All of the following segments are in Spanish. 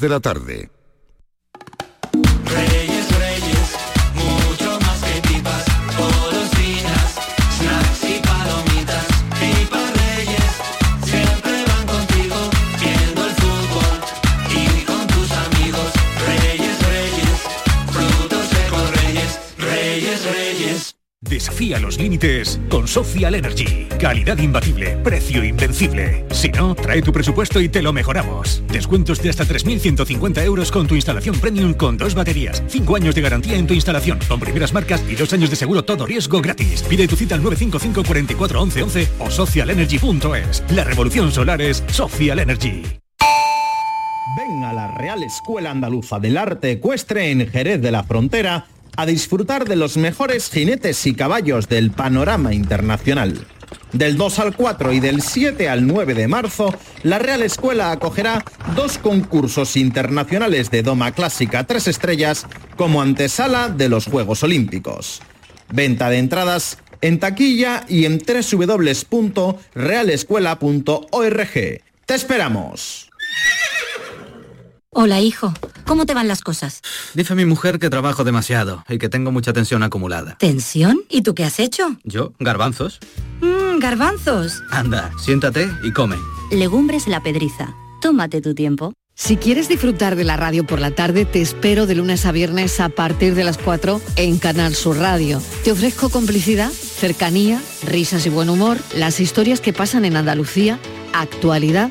de la tarde. Desafía los límites con Social Energy. Calidad imbatible, precio invencible. Si no, trae tu presupuesto y te lo mejoramos. Descuentos de hasta 3.150 euros con tu instalación premium con dos baterías, 5 años de garantía en tu instalación, con primeras marcas y dos años de seguro todo riesgo gratis. Pide tu cita al 955 44 11 11 o socialenergy.es. La revolución solar es Social Energy. Ven a la Real Escuela Andaluza del Arte Ecuestre en Jerez de la Frontera a disfrutar de los mejores jinetes y caballos del panorama internacional. Del 2 al 4 y del 7 al 9 de marzo, la Real Escuela acogerá dos concursos internacionales de Doma Clásica 3 estrellas como antesala de los Juegos Olímpicos. Venta de entradas en taquilla y en www.realescuela.org. ¡Te esperamos! Hola, hijo. ¿Cómo te van las cosas? Dice mi mujer que trabajo demasiado y que tengo mucha tensión acumulada. ¿Tensión? ¿Y tú qué has hecho? ¿Yo? ¿Garbanzos? Mmm, garbanzos. Anda, siéntate y come. Legumbres La Pedriza. Tómate tu tiempo. Si quieres disfrutar de la radio por la tarde, te espero de lunes a viernes a partir de las 4 en Canal Sur Radio. Te ofrezco complicidad, cercanía, risas y buen humor, las historias que pasan en Andalucía, actualidad,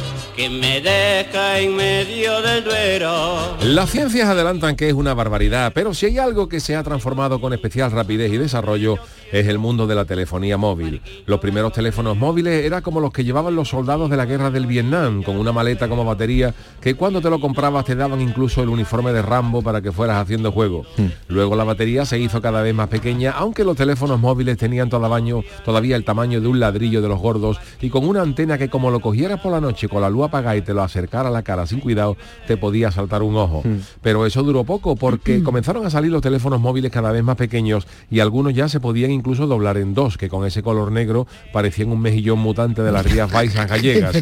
que me deja en medio del duero. Las ciencias adelantan que es una barbaridad, pero si hay algo que se ha transformado con especial rapidez y desarrollo es el mundo de la telefonía móvil. Los primeros teléfonos móviles eran como los que llevaban los soldados de la guerra del Vietnam, con una maleta como batería, que cuando te lo comprabas te daban incluso el uniforme de Rambo para que fueras haciendo juego. Luego la batería se hizo cada vez más pequeña, aunque los teléfonos móviles tenían todavía, todavía el tamaño de un ladrillo de los gordos y con una antena que como lo cogieras por la noche con la luz apagada y te lo acercara a la cara sin cuidado, te podía saltar un ojo. Pero eso duró poco porque comenzaron a salir los teléfonos móviles cada vez más pequeños y algunos ya se podían incluso doblar en dos, que con ese color negro parecían un mejillón mutante de las rías baixas gallegas.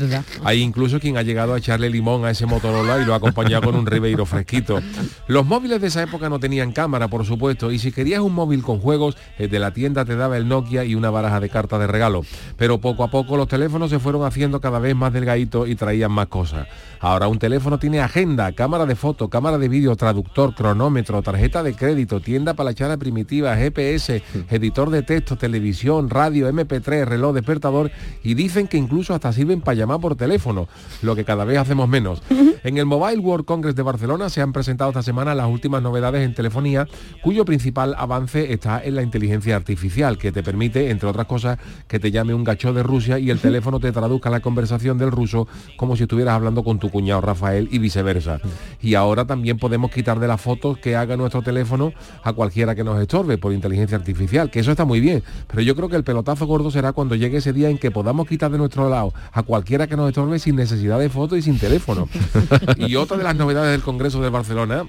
Hay incluso quien ha llegado a echarle limón a ese Motorola y lo ha acompañado con un Ribeiro fresquito. Los móviles de esa época no tenían cámara, por supuesto, y si querías un móvil con juegos, el de la tienda te daba el Nokia y una baraja de cartas de regalo. Pero poco a poco los teléfonos se fueron haciendo cada vez más delgaditos y traían más cosas. Ahora un teléfono tiene agenda, cámara de foto, cámara de vídeo, traductor, cronómetro, tarjeta de crédito, tienda para la echada primitiva, GPS, editor de texto, televisión, radio, MP3, reloj, despertador y dicen que incluso hasta sirven para llamar por teléfono, lo que cada vez hacemos menos. En el Mobile World Congress de Barcelona se han presentado esta semana las últimas novedades en telefonía, cuyo principal avance está en la inteligencia artificial, que te permite, entre otras cosas, que te llame un gacho de Rusia y el teléfono te traduzca la conversación del ruso como si estuvieras hablando con tu cuñado Rafael y viceversa. Y ahora también podemos quitar de las fotos que haga nuestro teléfono a cualquiera que nos estorbe por inteligencia artificial, que eso está muy bien, pero yo creo que el pelotazo gordo será cuando llegue ese día en que podamos quitar de nuestro lado a cualquiera que nos estorbe sin necesidad de foto y sin teléfono. y otra de las novedades del Congreso de Barcelona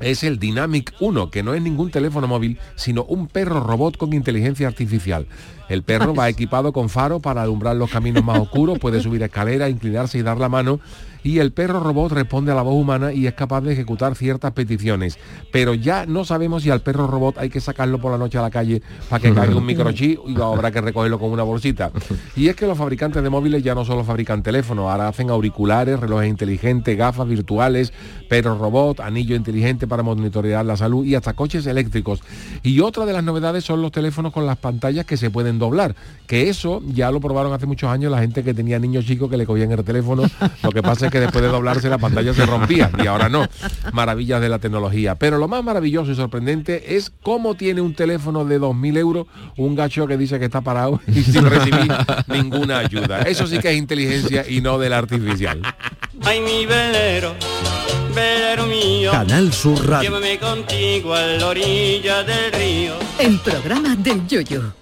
es el Dynamic 1, que no es ningún teléfono móvil, sino un perro robot con inteligencia artificial. El perro va equipado con faro para alumbrar los caminos más oscuros, puede subir escaleras, inclinarse y dar la mano y el perro robot responde a la voz humana y es capaz de ejecutar ciertas peticiones. Pero ya no sabemos si al perro robot hay que sacarlo por la noche a la calle para que caiga un microchip y habrá que recogerlo con una bolsita. Y es que los fabricantes de móviles ya no solo fabrican teléfonos, ahora hacen auriculares, relojes inteligentes, gafas virtuales, perro robot, anillo inteligente para monitorear la salud y hasta coches eléctricos. Y otra de las novedades son los teléfonos con las pantallas que se pueden doblar, que eso ya lo probaron hace muchos años la gente que tenía niños chicos que le cogían el teléfono. Lo que pasa es que después de doblarse la pantalla se rompía y ahora no. Maravillas de la tecnología. Pero lo más maravilloso y sorprendente es cómo tiene un teléfono de 2.000 euros un gacho que dice que está parado y sin recibir ninguna ayuda. Eso sí que es inteligencia y no del artificial. Ay, mi velero, velero mío. Canal Sur Radio. Llévame contigo a la orilla del río. El programa del yoyo.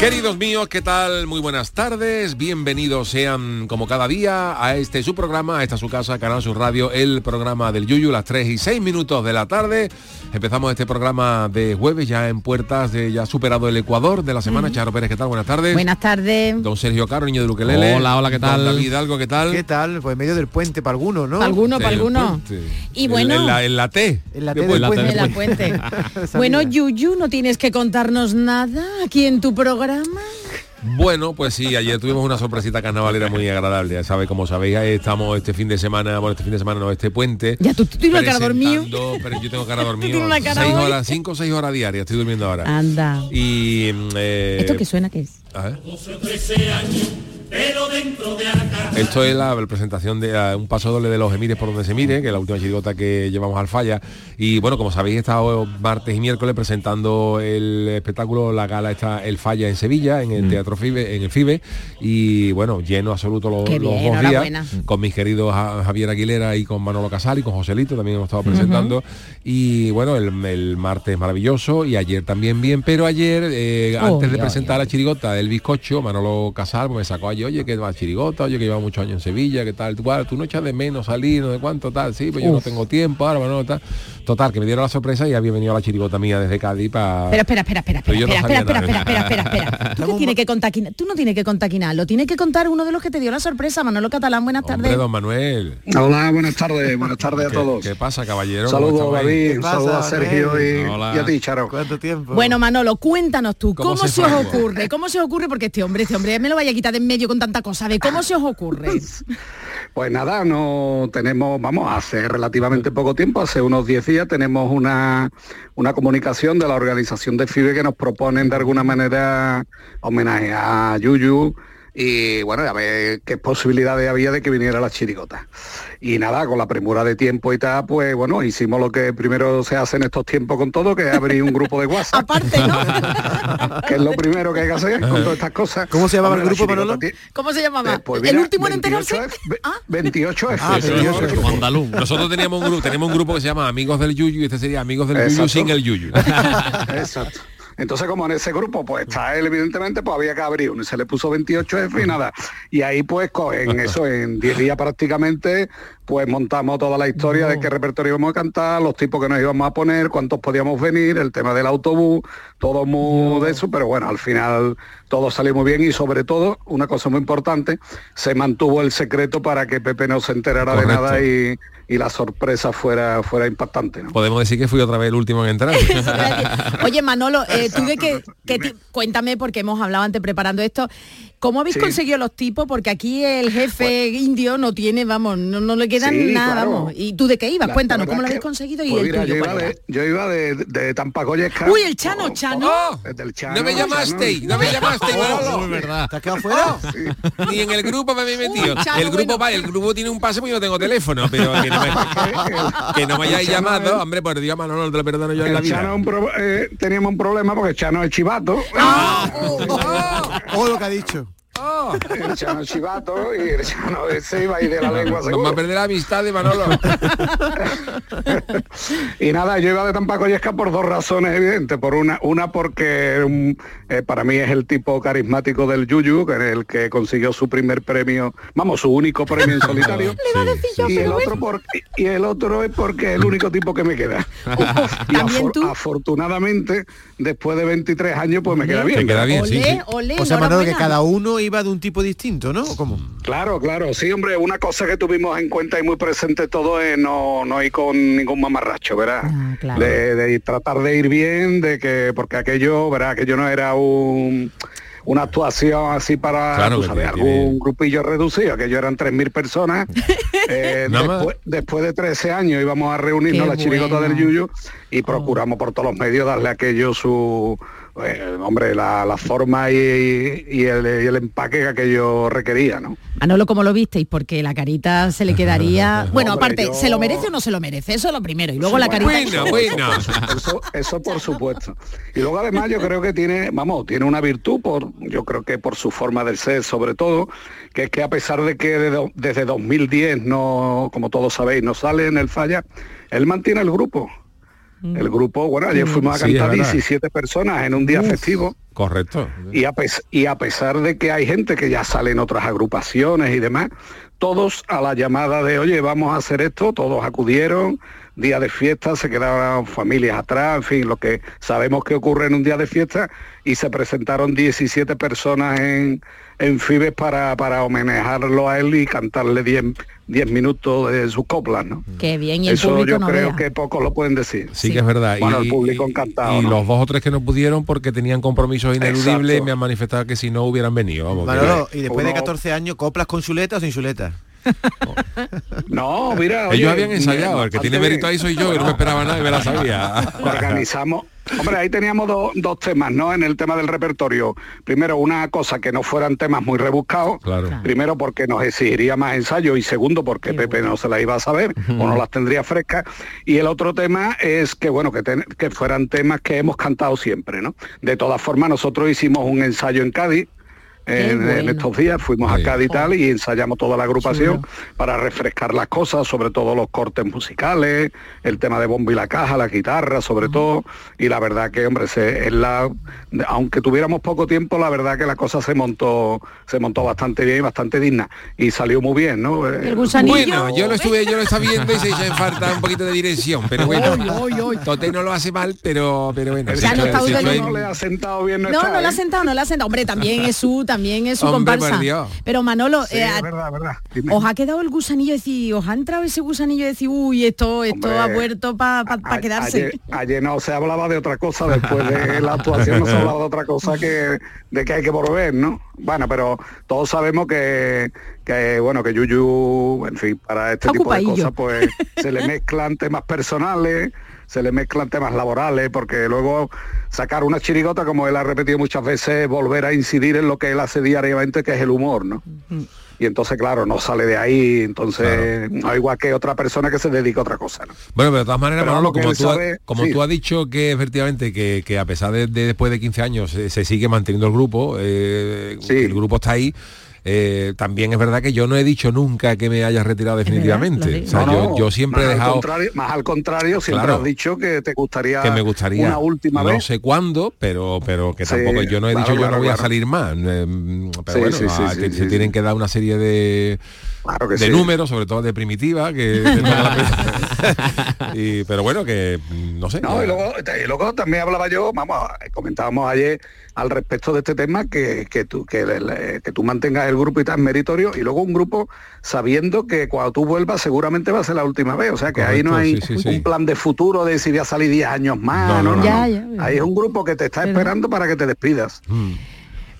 Queridos míos, ¿qué tal? Muy buenas tardes, bienvenidos sean como cada día a este su programa, a esta su casa, Canal Sur Radio, el programa del Yuyu, las 3 y 6 minutos de la tarde. Empezamos este programa de jueves ya en puertas de ya superado el Ecuador de la semana. Charo Pérez, ¿qué tal? Buenas tardes. Buenas tardes. Don Sergio Caro, niño de Luquelele. Hola, hola, ¿qué tal? Don David Hidalgo, ¿qué tal? ¿Qué tal? Pues en medio del puente para algunos, ¿no? Alguno, para El alguno. puente. Y En- bueno- En, la, en la T. En la ¿Qué T del puente. En la puente. bueno, Yuyu, ¿no tienes que contarnos nada aquí en tu programa? Bueno, pues sí, ayer tuvimos una sorpresita carnavalera muy agradable. Ya sabe, como sabéis, estamos este fin de semana, bueno, este fin de semana no, este puente. Ya, tú, tú tienes cara dormido. Pero yo tengo cara dormido. seis hoy. horas, cinco o seis horas diarias, estoy durmiendo ahora. Anda. Y mm, eh, ¿Esto qué suena que es? a ver. Esto es la, presentación de eh, un paso doble de los Emires por donde se mire, que es la última chirigota que llevamos al falla. Y bueno, como sabéis, he estado martes y miércoles presentando el espectáculo, la gala está el falla en Sevilla, en el Teatro FIBE, en el FIBE. Y bueno, lleno absoluto los, dos días. Con mis queridos Ja- Javier Aguilera y con Manolo Casal y con Joselito también hemos estado presentando. Y bueno, el, el martes maravilloso y ayer también bien, pero ayer, eh, Oh, antes de presentar la chirigota del bizcocho, Manolo Casal pues, me sacó oye, que va chirigota, oye, que lleva muchos años en Sevilla, que tal, tú, tú no echas de menos salir, no de cuánto, tal, sí, pues yo no tengo tiempo, ahora, Manolo, tal. Total, que me dieron la sorpresa y había venido la chirigota mía desde Cádiz para... Pero espera, espera, espera, espera, Pero yo no espera, espera, espera, espera, espera, espera. ¿Tú, tienes que contar aquí? Tú no tienes que contar aquí nada, lo tiene que contar uno de los que te dio la sorpresa, Manolo Catalán, buenas Hombre, tardes. don Manuel. Hola, buenas tardes, buenas tardes a ¿Qué, todos. ¿Qué pasa, caballero? ¿Cómo Saludos? David, ¿Qué un pasa, saludo a Sergio y, Hola. y a ti, Charo. ¿Cuánto tiempo? Bueno, Manolo, cuéntanos tú, ¿Cómo ¿cómo, se se, os ocurre? ¿Cómo se os ocurre? Porque este hombre, este hombre me lo vaya a quitar de en medio con tanta cosa. ¿De cómo se os ocurre? Pues nada, no tenemos, vamos, hace relativamente poco tiempo, hace unos 10 días, tenemos una, una comunicación de la organización de FIBE que nos proponen de alguna manera homenaje a Yuyu y bueno, a ver qué posibilidades había de que viniera la chirigota. Y nada, con la premura de tiempo y tal, pues bueno, hicimos lo que primero se hace en estos tiempos con todo, que es abrir un grupo de WhatsApp. Aparte, ¿no? que es lo primero que hay que hacer con todas estas cosas. ¿Cómo se llamaba Hombre, el grupo, Manolo? ¿Cómo se llamaba? eh, pues ¿El último en enterarse? 28F, ve- 28F. Ah, sí, 28F. ¿no? Andaluz. Nosotros teníamos un grupo, tenemos un grupo que se llama Amigos del Yuyu y este sería Amigos del Yuyu Exacto. sin el Yuyu. Exacto. Entonces, como en ese grupo, pues está él, evidentemente, pues había que abrir uno y se le puso 28F y nada. Y ahí, pues, en eso, en 10 días prácticamente, pues montamos toda la historia de qué repertorio íbamos a cantar, los tipos que nos íbamos a poner, cuántos podíamos venir, el tema del autobús, todo muy de eso, pero bueno, al final todo salió muy bien y sobre todo, una cosa muy importante, se mantuvo el secreto para que Pepe no se enterara de nada y, y la sorpresa fuera, fuera impactante. ¿no? Podemos decir que fui otra vez el último en entrar. Oye, Manolo, eh, qué ti- cuéntame, porque hemos hablado antes preparando esto, ¿cómo habéis Sí. conseguido los tipos? Porque aquí el jefe indio no tiene, vamos, no, no le quedan Sí, nada, claro. vamos. ¿Y tú de qué ibas? La- Cuéntanos, la ¿cómo lo habéis conseguido? Y pues el mira, tuyo, yo ¿cuál iba, de, yo iba de, de Tampacoyesca. Uy, el Chano, Chano. ¡Oh! El Chano, No me Chano. no me Manolo. Muy verdad. ¿Te has quedado fuera? Ni en el grupo me habéis metido. Uy, Chano, el grupo bueno. va, el grupo tiene un pase porque yo no tengo teléfono, pero que no me, que no me hayáis llamado, es- hombre, por Dios, Manolo, no te lo perdono yo en la Chano vida. un pro- eh, teníamos un problema porque Chano es chivato. Ah. O lo que ha dicho. El Chano chivato y el Chano ese iba a ir de la lengua No me va seguro. a perder la amistad de Manolo. y nada, yo iba de Tampacoyesca por dos razones evidentes. Por una, una porque un, eh, para mí es el tipo carismático del Yuyu, que es el que consiguió su primer premio, vamos, su único premio en solitario. y, el otro por- y el otro es porque es el único tipo que me queda. y afor- afortunadamente, después de 23 años, pues me queda bien. Te queda bien, sí, Olé, olé, O sea, Manolo, que cada uno iba de un tipo distinto, ¿no? ¿O ¿Cómo? Claro, claro, sí, hombre, una cosa que tuvimos en cuenta y muy presente todo es no, no ir con ningún mamarracho, ¿verdad? Ah, de, tratar de ir bien, de que, porque aquello, ¿verdad? Aquello no era un una actuación así para Claro tú que sabes, tiene- algún grupillo reducido, aquello eran 3.000 personas. Eh, después, después de 13 años íbamos a reunirnos Qué la chirigota bueno. del Yuyu y procuramos por todos los medios darle a aquello su eh, hombre, la, la forma y, y el, y el empaque que aquello requería, ¿no? Manolo, ¿cómo lo visteis? Porque la carita se le quedaría... Bueno, Hombre, aparte, yo- ¿se lo merece o no se lo merece? Eso es lo primero. Y luego la carita... Eso, eso por supuesto. Y luego además yo creo que tiene, vamos, tiene una virtud por, yo creo que por su forma de ser sobre todo, que es que a pesar de que de desde 2010 no, como todos sabéis, no sale en el falla, él mantiene el grupo. El grupo, bueno, ayer fuimos a Sí, cantar verdad. 17 personas en un día festivo. Correcto. Y a, pes- y a pesar de que hay gente que ya sale en otras agrupaciones y demás, todos a la llamada de, oye, vamos a hacer esto, todos acudieron, día de fiesta, se quedaban familias atrás, en fin, lo que sabemos que ocurre en un día de fiesta, y se presentaron 17 personas en, en Fibes para, para homenajearlo a él y cantarle 10, 10 minutos de sus coplas, ¿no? Qué bien, y el Eso público yo no creo vea. que pocos lo pueden decir. Sí, que es verdad. Bueno, y, el público encantado. y ¿no? los dos o tres que no pudieron porque tenían compromisos ineludibles Exacto. me han manifestado que si no hubieran venido. Vamos, que- y después de Uno- 14 años, ¿coplas con chuleta o sin chuleta? No, mira, Ellos oye, habían ensayado, el que tiene mérito ahí soy yo, que no me esperaba nada y me la sabía. organizamos. Hombre, ahí teníamos do- dos temas, ¿no? En el tema del repertorio. Primero, una cosa que no fueran temas muy rebuscados. Claro. Primero, porque nos exigiría más ensayo y segundo, porque Pepe no se la iba a saber o no las tendría frescas. Y el otro tema es que, bueno, que, ten- que fueran temas que hemos cantado siempre, ¿no? De todas formas, nosotros hicimos un ensayo en Cádiz. En, en bueno. estos días fuimos a Cádiz y tal y ensayamos toda la agrupación para refrescar las cosas, sobre todo los cortes musicales, el tema de bombo y la caja, la guitarra, sobre todo. Y la verdad que, hombre, se, es la, aunque tuviéramos poco tiempo, la verdad que la cosa se montó, se montó bastante bien y bastante digna. Y salió muy bien, ¿no? Eh, Bueno, yo lo estuve, yo lo estaba viendo y se en falta un poquito de dirección, pero bueno. Tote no lo hace mal, pero, pero bueno. el el que tú hay- no le ha sentado bien No, está, no le ha ¿eh? sentado, no le ha sentado. Hombre, también es su, también es su Hombre, comparsa. Pero Manolo, Sí, eh, es verdad, verdad. Dime. ¿os ha quedado el gusanillo de decir, os ha entrado ese gusanillo de decir, uy, esto, esto Hombre, ha vuelto para A- quedarse? Ayer, ayer no se hablaba de otra cosa, después de la actuación no se hablaba de otra cosa que de que hay que volver, ¿no? Bueno, pero todos sabemos que, que bueno, que Yuyu, en fin, para este tipo de cosas, pues se le mezclan temas personales, se le mezclan temas laborales, porque luego sacar una chirigota, como él ha repetido muchas veces, es volver a incidir en lo que él hace diariamente, que es el humor, ¿no? Y entonces, claro, no sale de ahí, entonces, no igual que otra persona que se dedica a otra cosa, ¿no? Bueno, pero de todas maneras, Pero Manolo, como, tú, ha- sabe- como sí. tú has dicho que efectivamente que, que a pesar de, de después de 15 años se, se sigue manteniendo el grupo, eh, que el grupo está ahí, eh, también es verdad que yo no he dicho nunca que me haya retirado definitivamente. O sea, No, yo, no, yo siempre he más dejado Al contrario, más al contrario, siempre Claro. has dicho que te gustaría, que me gustaría una última no vez. sé cuándo pero pero que Sí, tampoco yo no he claro, dicho yo claro, no voy a salir más eh, pero Sí, bueno sí, sí, ah, sí, que sí, se sí. tienen que dar una serie de que de sí. números sobre todo de primitiva que la- y, pero bueno que mm, no sé No, y luego, y luego también hablaba yo, vamos, comentábamos ayer al respecto de este tema que, que tú que, tú mantengas el grupo y tal meritorio y luego un grupo sabiendo que cuando tú vuelvas seguramente va a ser la última vez, o sea que ahí no hay Correcto, sí, sí, un sí. plan de futuro de si voy a salir 10 años más, No, no, no. Ya, ya. Ahí es un grupo que te está esperando para que te despidas.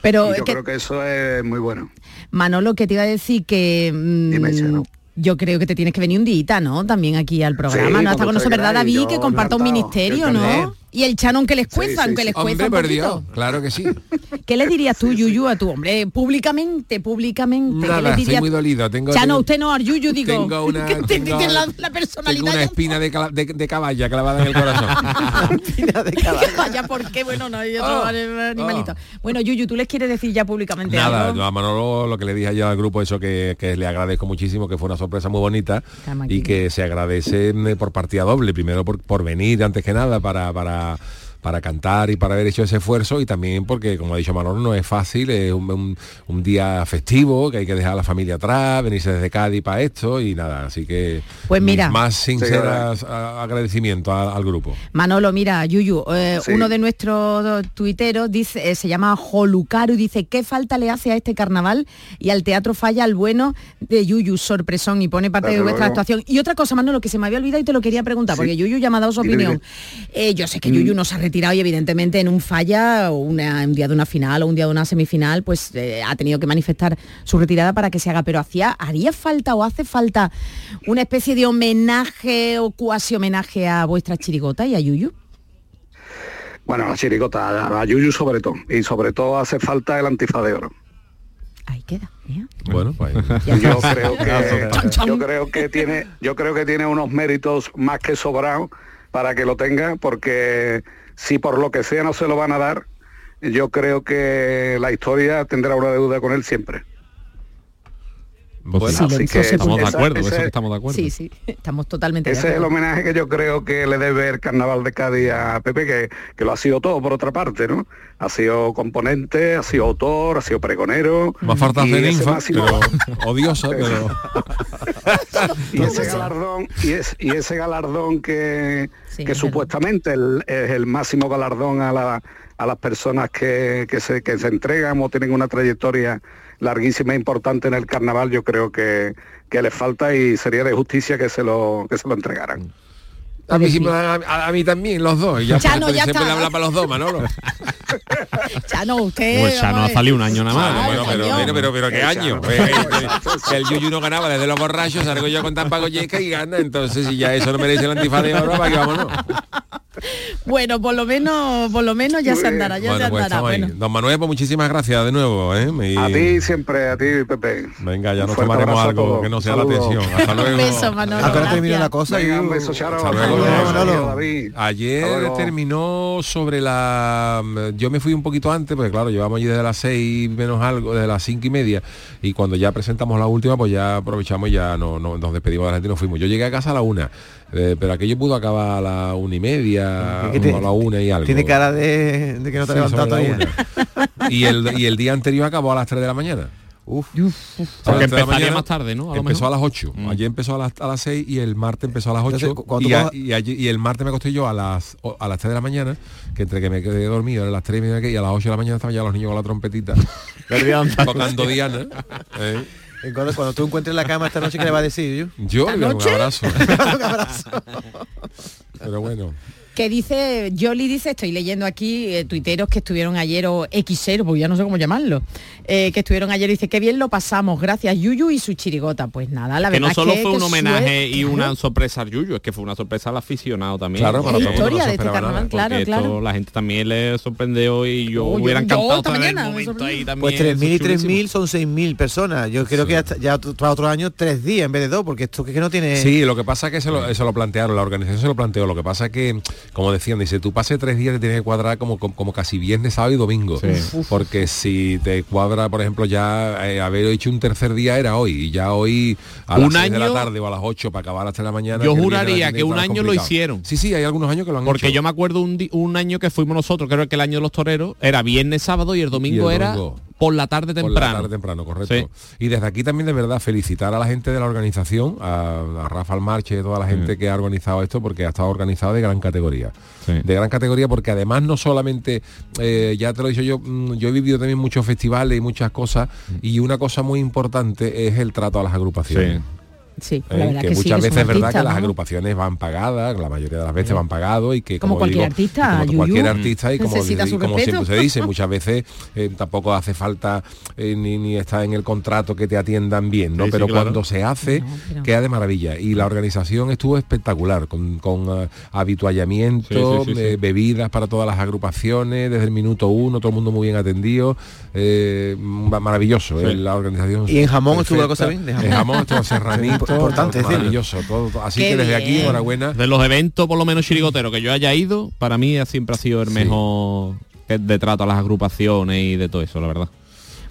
Pero Y es yo que, creo que eso es muy bueno. Manolo, que te iba a decir que mm, yo creo que te tienes que venir un día, ¿no? También aquí al programa, Sí, ¿no? Hasta cuando con nosotros, ¿verdad, David? yo Que comparta un ministerio, ¿no? Y el Chano aunque les cueza, sí, aunque les hombre un poquito. Dios claro que sí ¿Qué le dirías tú, Yuyu, a tu hombre? Públicamente, públicamente. ¿Qué nada le estoy muy dolido tengo Chano, tengo- usted no, al Yuyu, digo. tengo una- que te- tengo- la, tengo personalidad. una espina de, cala- de, de caballa clavada en el corazón Vaya, ¿por qué? Bueno, no hay Oh, otro animalito. Bueno, Yuyu, ¿tú les quieres decir ya públicamente Nada, algo? no, a Manolo lo que le dije ayer al grupo, eso que, que le agradezco muchísimo, que fue una sorpresa muy bonita y que se agradece mm, por partida doble, primero por, por venir antes que nada para, para, uh, para cantar y para haber hecho ese esfuerzo y también porque, como ha dicho Manolo, no es fácil, es un, un- un día festivo, que hay que dejar a la familia atrás, venirse desde Cádiz para esto y nada, así que Pues mira. más Sí, sinceras a- agradecimiento a- al grupo. Manolo, mira, Yuyu, eh, Sí. uno de nuestros tuiteros dice, eh, se llama Jolucaru, dice, ¿qué falta le hace a este carnaval y al teatro falla al bueno de Yuyu, sorpresón, y pone parte Desde de vuestra luego. actuación. Y otra cosa, Manolo, que se me había olvidado y te lo quería preguntar, Sí. porque Yuyu ya me ha dado su opinión. Eh, yo sé que Mm. Yuyu no se ha retirado y evidentemente en un falla, o una- un día de una final o un día de una semifinal, pues eh, ha tenido que manifestar su retirada para que se haga. Pero hacía, ¿haría falta o hace falta una especie de homenaje o cuasi homenaje a vuestra chirigota y a Yuyu? Bueno, la chiricota, a, a Yuyu sobre todo. Y sobre todo hace falta el antifaz de oro. Ahí queda. Bueno, pues yo creo que yo creo que tiene yo creo que tiene unos méritos más que sobrados para que lo tenga porque si por lo que sea no se lo van a dar yo creo que la historia tendrá una deuda con él siempre Bueno, así que estamos de acuerdo, eso que estamos de acuerdo. Sí, sí, estamos totalmente de ese es el homenaje que yo creo que le debe el carnaval de Cádiz a Pepe que, que lo ha sido todo por otra parte no ha sido componente ha sido autor ha sido pregonero. Más falta y de ese ninfa, máximo- pero odiosa, pero... y ese galardón y, es- y ese galardón que, Sí, que es supuestamente el- es el máximo galardón a, la- a las personas que, que se, que se entregan o tienen una trayectoria larguísima e importante en el carnaval yo creo que, que le falta y sería de justicia que se lo que se lo entregaran A mí, a, a mí también, los dos. Ya, Chano, siempre ya siempre está. le habla para los dos, Manolo. Chano, usted... Pues ya no ha salido un año nada más. Bueno, pero, coño. pero, pero, pero qué año. Chano. Eh, eh, que el Yuyu no ganaba desde los borrachos, salgo yo con tan pagolleca y gana. Entonces, si ya eso no merece el antifaz de oro, ¿para qué vámonos? Bueno, por lo menos, por lo menos ya se andará, ya bueno, se pues andará. Bueno. Don Manuel, pues muchísimas gracias de nuevo. ¿eh? Y- a ti siempre a ti Pepe Venga, ya nos tomaremos algo que no sea Saludos. la tensión. Hasta luego. Un beso, termina gracias. la cosa Venga, y un beso Charo Hasta Hasta David. Ayer terminó sobre la... Yo me fui un poquito antes, porque claro, llevamos allí desde las seis menos algo, desde las cinco y media, y cuando ya presentamos la última, pues ya aprovechamos y ya no, no- nos despedimos de la gente y nos fuimos. Yo llegué a casa a la una, eh, pero aquello pudo acabar a la una y media, ¿Qué te- o a la una y algo. Tiene cara de, de que no te Sí, levantado todavía. una. y, el, y el día anterior acabó a las 3 de la mañana. Uf. Las Porque empezaría mañana más tarde, ¿no? A lo empezó mejor. a las 8. Mm. Ayer empezó a las, a las 6 y el martes empezó a las 8. Entonces, y, a- y ayer- y el martes me acosté yo a las a las 3 de la mañana, que entre que me quedé dormido a las 3 y media que- y a las 8 de la mañana estaban ya los niños con la trompetita tocando Diana. ¿eh? Cuando, cuando tú encuentres la cama esta noche, ¿qué le va a decir yo? Yo le. Un abrazo. Pero bueno. Que dice, Jolly dice, estoy leyendo aquí eh, tuiteros que estuvieron ayer o Xero, pues ya no sé cómo llamarlo, eh, que estuvieron ayer, dice, qué bien lo pasamos, gracias Yuyu y su chirigota. Pues nada, la que verdad no solo es que, fue un homenaje y claro. una sorpresa al Yuyu, es que fue una sorpresa al aficionado también. Claro, para Es mundo historia de este esperaba nada. carnaval, claro, Porque claro. esto la gente también le sorprendió y yo Oh, hubiera encantado estar en el momento ahí también. Pues 3.000 y eso es chulísimo. 3.000 son 6.000 personas. Yo creo que hasta- ya para otro año tres días en vez de dos, porque esto que no tiene... Sí, lo que pasa es que se lo, se lo plantearon, la organización se lo planteó, lo que pasa es que, como decían, dice, tú pases tres días te tienes que cuadrar como, como, como casi viernes, sábado y domingo. Porque si te cuadra, por ejemplo, ya eh, haber hecho un tercer día era hoy, y ya hoy a Un las seis de la año- tarde o a las 8 para acabar a las 3 de la mañana. Yo juraría que un año lo hicieron. Sí, sí, hay algunos años que lo han Porque hecho. yo me acuerdo un, un año que fuimos nosotros, creo que el año de los toreros, era viernes, sábado y el domingo, Y el era domingo. Por la tarde Por temprano. la tarde temprano, correcto. Sí. Y desde aquí también de verdad felicitar a la gente de la organización, a, a Rafa Almarche y toda la gente que ha organizado esto, porque ha estado organizado de gran categoría. Sí. De gran categoría porque además no solamente, eh, ya te lo he dicho yo, mm, yo he vivido también muchos festivales y muchas cosas, y una cosa muy importante es el trato a las agrupaciones. Sí. ¿eh? la verdad que, que, sí, muchas veces es verdad que las agrupaciones van pagadas, la mayoría de las veces van pagados y que Como cualquier digo, artista, como Yuyu, cualquier artista y como, y siempre se dice, muchas veces eh, tampoco hace falta eh, ni, ni está en el contrato que te atiendan bien, ¿no? Sí, sí, pero claro. cuando se hace, pero- queda de maravilla. Y la organización estuvo espectacular, con, con eh, habituallamiento, Sí, sí, sí, eh, sí. bebidas para todas las agrupaciones, desde el minuto uno, todo el mundo muy bien atendido, eh, ma- maravilloso, Sí. eh, la organización. ¿Y en jamón estuvo la cosa bien? ¿De jamón? En jamón estuvo serranito, Importante decirlo. maravilloso, todo, todo. así Qué que desde aquí enhorabuena. De los eventos, por lo menos chirigotero que yo haya ido, para mí siempre ha sido el Sí. mejor de trato a las agrupaciones y de todo eso, la verdad.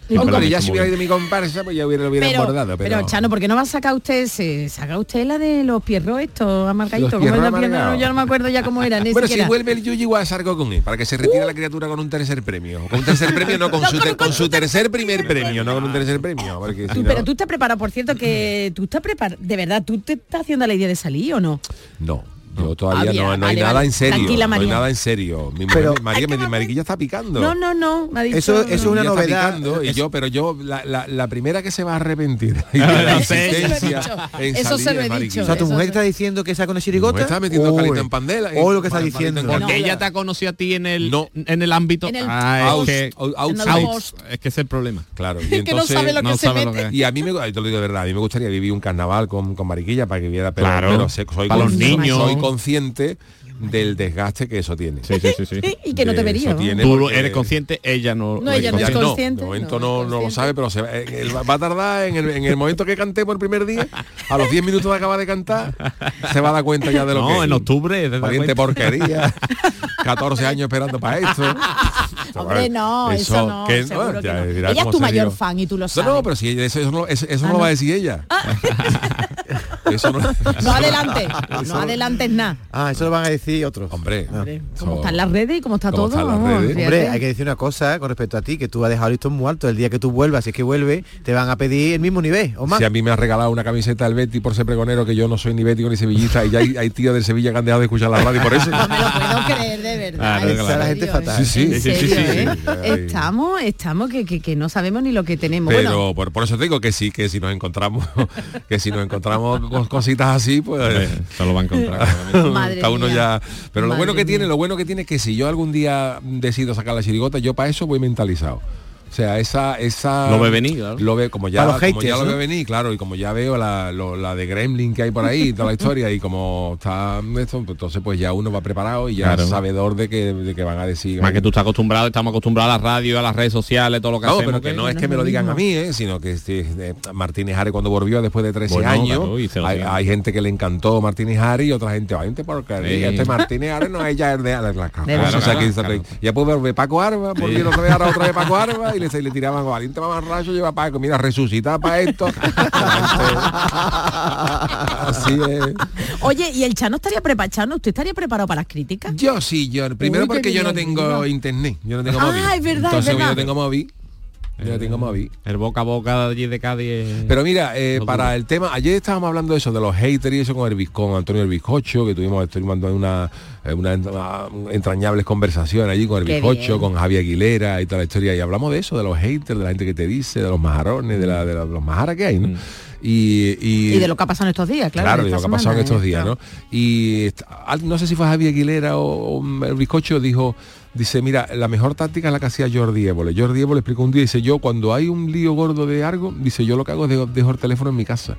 ¿Y tú Hombre, ya si hubiera ido mi comparsa, pues ya hubiera, lo hubiera Pero, bordado. Pero, pero, Chano, ¿por qué no va a sacar usted, se, saca usted la de los pierros estos amargaditos? Los ¿Cómo es la pierna? Yo no me acuerdo ya cómo era, bueno, si vuelve el Yuyi igual salgo con él, para que se retire la criatura con un tercer premio. Con un tercer premio, no, con, su, ter- con su tercer primer premio, no con un tercer premio. Porque si Tú- no- Pero tú estás preparado, por cierto, que tú estás preparado, de verdad, ¿tú te estás haciendo la idea de salir o no? No, yo todavía bien, no, no hay vale, nada vale. en serio. Tranquila, no hay María. nada en serio. Mi Pero- mujer, María, mi Mariquilla está picando. No, no, no, me ha dicho... Eso- eso es una novedad. picando, y yo, pero yo, la, la- la primera que se va a arrepentir la insistencia en Eso se salir lo he Mariquilla. dicho. O sea, tu Eso mujer está diciendo que saca una chirigota. Me está metiendo Uy. calito en pandela. O lo que está diciendo. en Porque ella te ha conocido a ti en el No. en el ámbito. Es que, es el problema. Claro, y que no entonces sabe lo que no se mete. que- y a mí me, te lo digo de verdad, a mí me gustaría vivir un carnaval con, con Mariquilla para que viera, pero, soy, para los niños. Consciente del desgaste que eso tiene. Sí, sí, sí, sí. Y que no te vería. eso ¿no? tiene Tú porque- eres consciente, ella no. No, ella no Ya es no, consciente, de momento no, no, no no lo sabe, pero se va, en el- va a tardar en el, en el momento que canté por el primer día, a los 10 minutos de acabar de cantar, se va a dar cuenta ya de lo que No, en octubre. Valiente porquería. 14 años esperando para esto. Hombre, no, eso, no, que- que no. Ella es cómo tu mayor fan y tú lo No, sabes. no, pero si ella- eso, eso no, eso, eso Ah, no lo no. va a decir ella. eso no, No adelantes, no adelantes nada. Ah, eso lo van a decir otros. Hombre, ¿Cómo eso- están las redes y cómo está ¿Cómo todo? están las Vamos, redes? fíjate. Hombre, hay que decir una cosa con respecto a ti, que tú has dejado esto muy alto. El día que tú vuelvas, si es que vuelve, te van a pedir el mismo nivel, o más. Si a mí me ha regalado una camiseta del Betty por ser pregonero, que yo no soy ni bético ni sevillista, y ya hay, hay tíos del Sevilla que han dejado de escuchar la radio por eso. No me lo puedo creer, de verdad. Claro, en claro. La gente serio, fatal. ¿eh? Sí, sí, En sí, sí, serio, sí, ¿eh? Estamos, estamos que, que, que no sabemos ni lo que tenemos. Pero bueno, por, por eso te digo que sí, que si nos encontramos, que si nos encontramos con cositas así, pues Se lo va a encontrar. Madre está uno ya. Pero lo Madre bueno que tiene, lo bueno que tiene es que si yo algún día decido sacar la chirigota, yo para eso voy mentalizado. O sea, esa, esa Lo ve venir, claro. Lo ve como ya, los como ya haters, lo ¿no? ve venir, claro, y como ya veo la, lo- la de Gremlin que hay por ahí, toda la historia, y como está esto, pues entonces pues ya uno va preparado y ya Claro. sabedor de que, de que van a decir. Más que tú estás acostumbrado, estamos acostumbrados a la radio, a las redes sociales, todo lo que No, hacemos. pero que no es que me lo digan a mí, ¿eh? sino que este, eh, Martínez Ari cuando volvió después de 13 Bueno, años, claro, hay, hay gente que le encantó Martínez Ari y otra gente, ay, porque Sí. este Martínez Ari no es ya el de la, la- la- verdad. o sea, que Claro, dice, ya puedo ver Paco Arba, volvieron otra vez ahora otra vez Paco Arba y le, le tiraban valiente mamarracho lleva Paco, mira, resucita para esto. Así es. Oye, ¿y el Chano estaría preparado? Chano, ¿usted estaría preparado para las críticas? Yo sí, yo primero Uy, porque yo no tengo no. internet, yo no tengo Ah, móvil. es verdad, es Entonces verdad. yo tengo móvil. Tengo móvil. El boca a boca de allí de Cádiz. Pero mira, eh, para el tema, ayer estábamos hablando de eso, de los haters y eso con el Antonio el Bizcocho, que tuvimos, estuvimos una, eh, una entra- entrañables conversación allí con el Qué Bizcocho, bien. con Javier Aguilera y toda la historia. Y hablamos de eso, de los haters, de la gente que te dice, de los majarones, de, la, de la- los majaras que hay, ¿no? Y, y, Y de lo que ha pasado en estos días, claro. Claro, de lo que ha pasado en estos días. ¿no? Y no sé si fue Javier Aguilera o, o el bizcocho dijo, dice, mira, la mejor táctica es la que hacía Jordi Évole. Jordi Évole explicó un día, dice, yo cuando hay un lío gordo de algo, dice, yo lo que hago es dejo, dejo el teléfono en mi casa.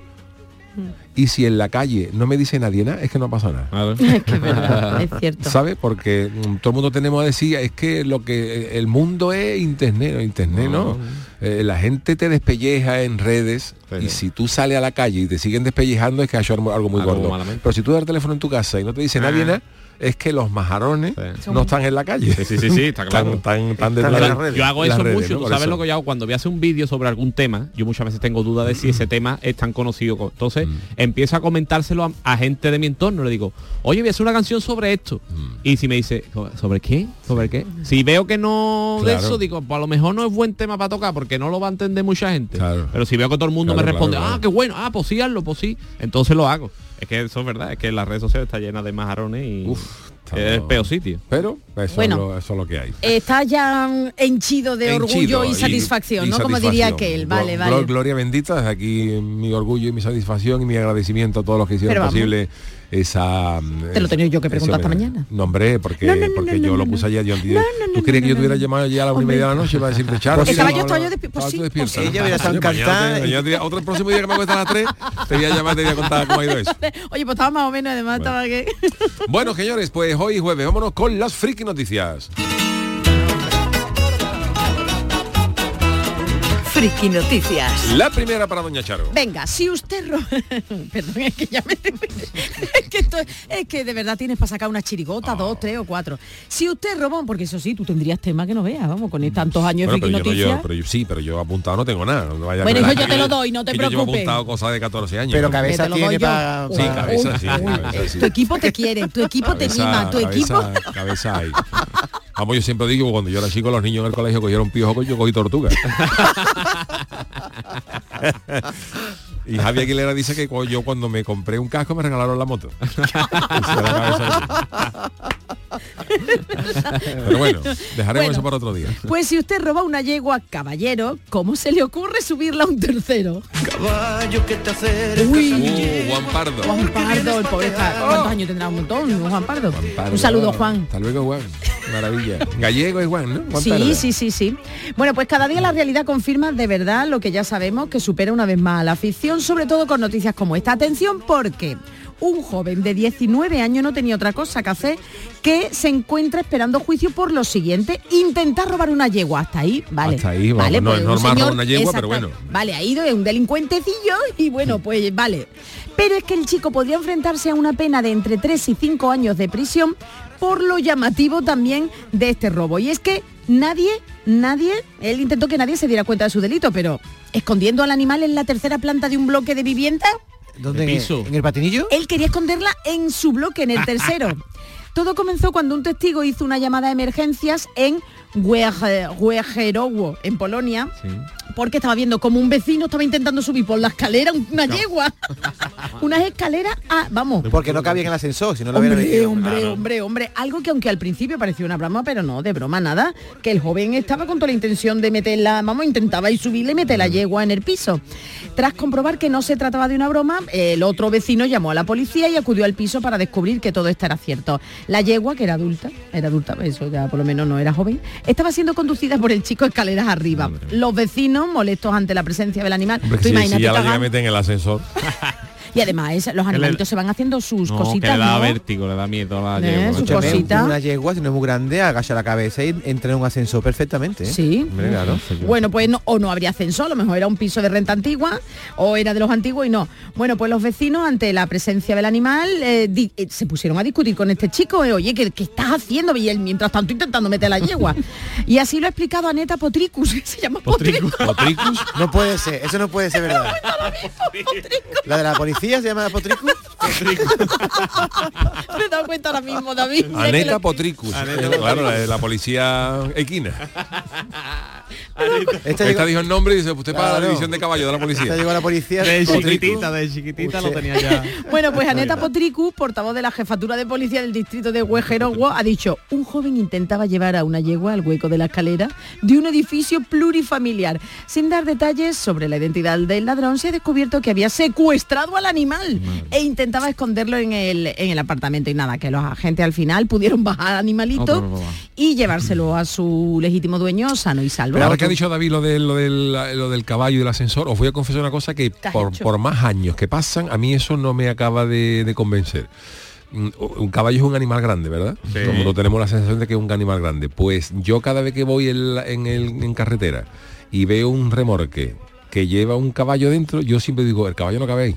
Y si en la calle no me dice nadie nada, es que no pasa nada. Es que es verdad, es cierto. ¿Sabes? Porque mm, todo el mundo tenemos a decir, es que lo que eh, el mundo es internet, ¿no? internet, ¿no? Eh, la gente te despelleja en redes y si tú sales a la calle y te siguen despellejando es que ha hecho algo muy Algo gordo. malamente. Pero si tú das el teléfono en tu casa y no te dice nadie Ah. nada, es que los majarones Sí. no están en la calle. Sí, sí, sí, sí, está claro. Tan, tan, tan Están detrás en de las redes. Yo hago eso redes, mucho, ¿no? tú sabes eso. lo que yo hago cuando voy a hacer un vídeo sobre algún tema, yo muchas veces tengo dudas de si ese tema es tan conocido. co- Entonces Mm. empiezo a comentárselo a, a gente de mi entorno, le digo, oye, voy a hacer una canción sobre esto. Mm. Y si me dice, ¿sobre qué? ¿Sobre qué? Si veo que no de eso, digo, pues a lo mejor no es buen tema para tocar porque no lo va a entender mucha gente. Claro. Pero si veo que todo el mundo Claro, me responde, claro, claro. ah, qué bueno, ah, pues sí, hazlo, pues sí, entonces lo hago. Es que eso es verdad, es que las redes sociales está llena de majarones y Uf, es el peor sitio. Pero eso, Bueno. es lo, eso es lo que hay. Está ya henchido de orgullo y satisfacción, y ¿no? Como diría aquel. Vale, vale. glo- Gloria bendita, aquí mi orgullo y mi satisfacción y mi agradecimiento a todos los que hicieron posible esa... Te lo tenía yo que preguntar esta mañana. No, hombre, porque, No, no, no, porque no, yo no, lo no. puse ayer. Yo, no, ¿Tú creías que yo te hubiera llamado ya a la una y media de la noche para decirte, Charo? Pues estaba yo- no, estaba yo pues pues sí. Ella hubiera estado mañana encantada Otro el próximo día que me acueste a las 3, te voy a llamar, te voy a contar cómo ha ido eso. Oye, pues estaba más o menos, además estaba que... Bueno, señores, pues hoy jueves, vámonos con las friki noticias. Friki Noticias. La primera para Doña Charo. Venga, si usted ro- Perdón, es que ya me... es, que esto- es que de verdad tienes para sacar una chirigota, dos, tres o cuatro. Si usted robó, porque eso sí, tú tendrías tema que no veas, vamos, con tantos años de Bueno, Friki pero yo, no, yo, pero yo- sí, pero yo apuntado no tengo nada. no vaya Bueno, hijo, yo te lo doy, no te que yo preocupes. apuntado cosas de 14 años. Pero ¿no? cabeza doy tiene para... Sí, cabeza sí, cabeza sí. Tu equipo te quiere, tu equipo te mima, tu equipo... cabeza- cabeza hay. Vamos, yo siempre digo, cuando yo era chico, los niños en el colegio cogieron piojo, yo cogí tortuga. y Javier Aguilera dice que yo cuando me compré un casco me regalaron la moto. Pero bueno, dejaremos Bueno. eso para otro día. Pues si usted roba una yegua caballero, ¿cómo se le ocurre subirla a un tercero? Caballo que te acerca. Uy, Uh, Juan Pardo. Juan Pardo, el pobre está- ¿Cuántos años tendrá un montón, Juan Pardo? Pardo. Un saludo, Juan. Hasta luego, Juan. Maravilla. Gallego es Juan, ¿no? Juan Sí, Pardo. sí, sí, sí. Bueno, pues cada día la realidad confirma de verdad lo que ya sabemos, que supera una vez más a la ficción, sobre todo con noticias como esta. Atención porque un joven de 19 años no tenía otra cosa que hacer que se encuentra esperando juicio por lo siguiente, intentar robar una yegua. Hasta ahí, vale. Hasta ahí, vamos, Vale, no pues es un normal señor- robar una yegua, pero bueno. Vale, ha ido, es un delincuentecillo y bueno, pues vale. Pero es que el chico podría enfrentarse a una pena de entre 3 y 5 años de prisión por lo llamativo también de este robo. Y es que nadie, nadie, él intentó que nadie se diera cuenta de su delito, pero escondiendo al animal en la tercera planta de un bloque de vivienda, ¿Dónde? El ¿En, piso. ¿En el patinillo? él quería esconderla en su bloque, en el tercero. Todo comenzó cuando un testigo hizo una llamada de emergencias en Wegerowo, en Polonia, porque estaba viendo como un vecino estaba intentando subir por la escalera una yegua. Unas escaleras, ah, vamos. Porque no cabía en el ascensor, si no lo hubiera Hombre, metido. hombre, Claro. hombre, hombre. Algo que aunque al principio parecía una broma, pero no, de broma nada, que el joven estaba con toda la intención de meterla, vamos, intentaba ir subirle y meter la yegua en el piso. Tras comprobar que no se trataba de una broma, el otro vecino llamó a la policía y acudió al piso para descubrir que todo esto era cierto. La yegua, que era adulta, era adulta, eso ya por lo menos no era joven, estaba siendo conducida por el chico escaleras arriba. Los vecinos, molestos ante la presencia del animal, Hombre, tú si, si imagínate ya la llega a cagan- meter en el ascensor. y además es- los le- animalitos se van haciendo sus No, que cositas, le da ¿no? vértigo, le da miedo a la Eh, yegua. su cosita. Una yegua, si no es muy grande, agacha la cabeza y entra en un ascensor perfectamente. ¿eh? Sí. Hombre, claro. Bueno, pues no, o no habría ascensor, a lo mejor era un piso de renta antigua, o era de los antiguos y no. Bueno, pues los vecinos, ante la presencia del animal, eh, di- eh, se pusieron a discutir con este chico, eh, oye, ¿qué, qué estás haciendo? Y él, mientras tanto, intentando meter la yegua. y así lo ha explicado Aneta Potricus, se llama Potricus. Potricus. No puede ser, eso no puede ser verdad. La de la policía se llama Potricus. Me he dado cuenta ahora mismo, David. Aneta lo- Potricus. Eh, claro, la, de la policía equina. Esta Esta llegó, dijo el nombre y dice, usted para la Claro. división de caballo de la esta policía. llegó la policía. De Potricus. chiquitita, de chiquitita lo Usted- tenía ya. Bueno, pues Aneta Potricus, portavoz de la jefatura de policía del distrito de Huejerogo, ha dicho, un joven intentaba llevar a una yegua al hueco de la escalera de un edificio plurifamiliar. Sin dar detalles sobre la identidad del ladrón, se ha descubierto que había secuestrado al animal e intentaba esconderlo en el, en el apartamento. Y nada, que los agentes al final pudieron bajar al animalito y llevárselo a su legítimo dueño sano y salvo. Pero ahora que ha dicho David lo del, lo, del, lo del caballo y del ascensor, os voy a confesar una cosa que ¿Qué has por, más años que pasan, a mí eso no me acaba de, de convencer. Mm, Un caballo es un animal grande, ¿verdad? Sí. Como no tenemos la sensación de que es un animal grande. Pues yo cada vez que voy en, la- en el- en carretera y veo un remorque que lleva un caballo dentro, yo siempre digo, el caballo no cabe ahí.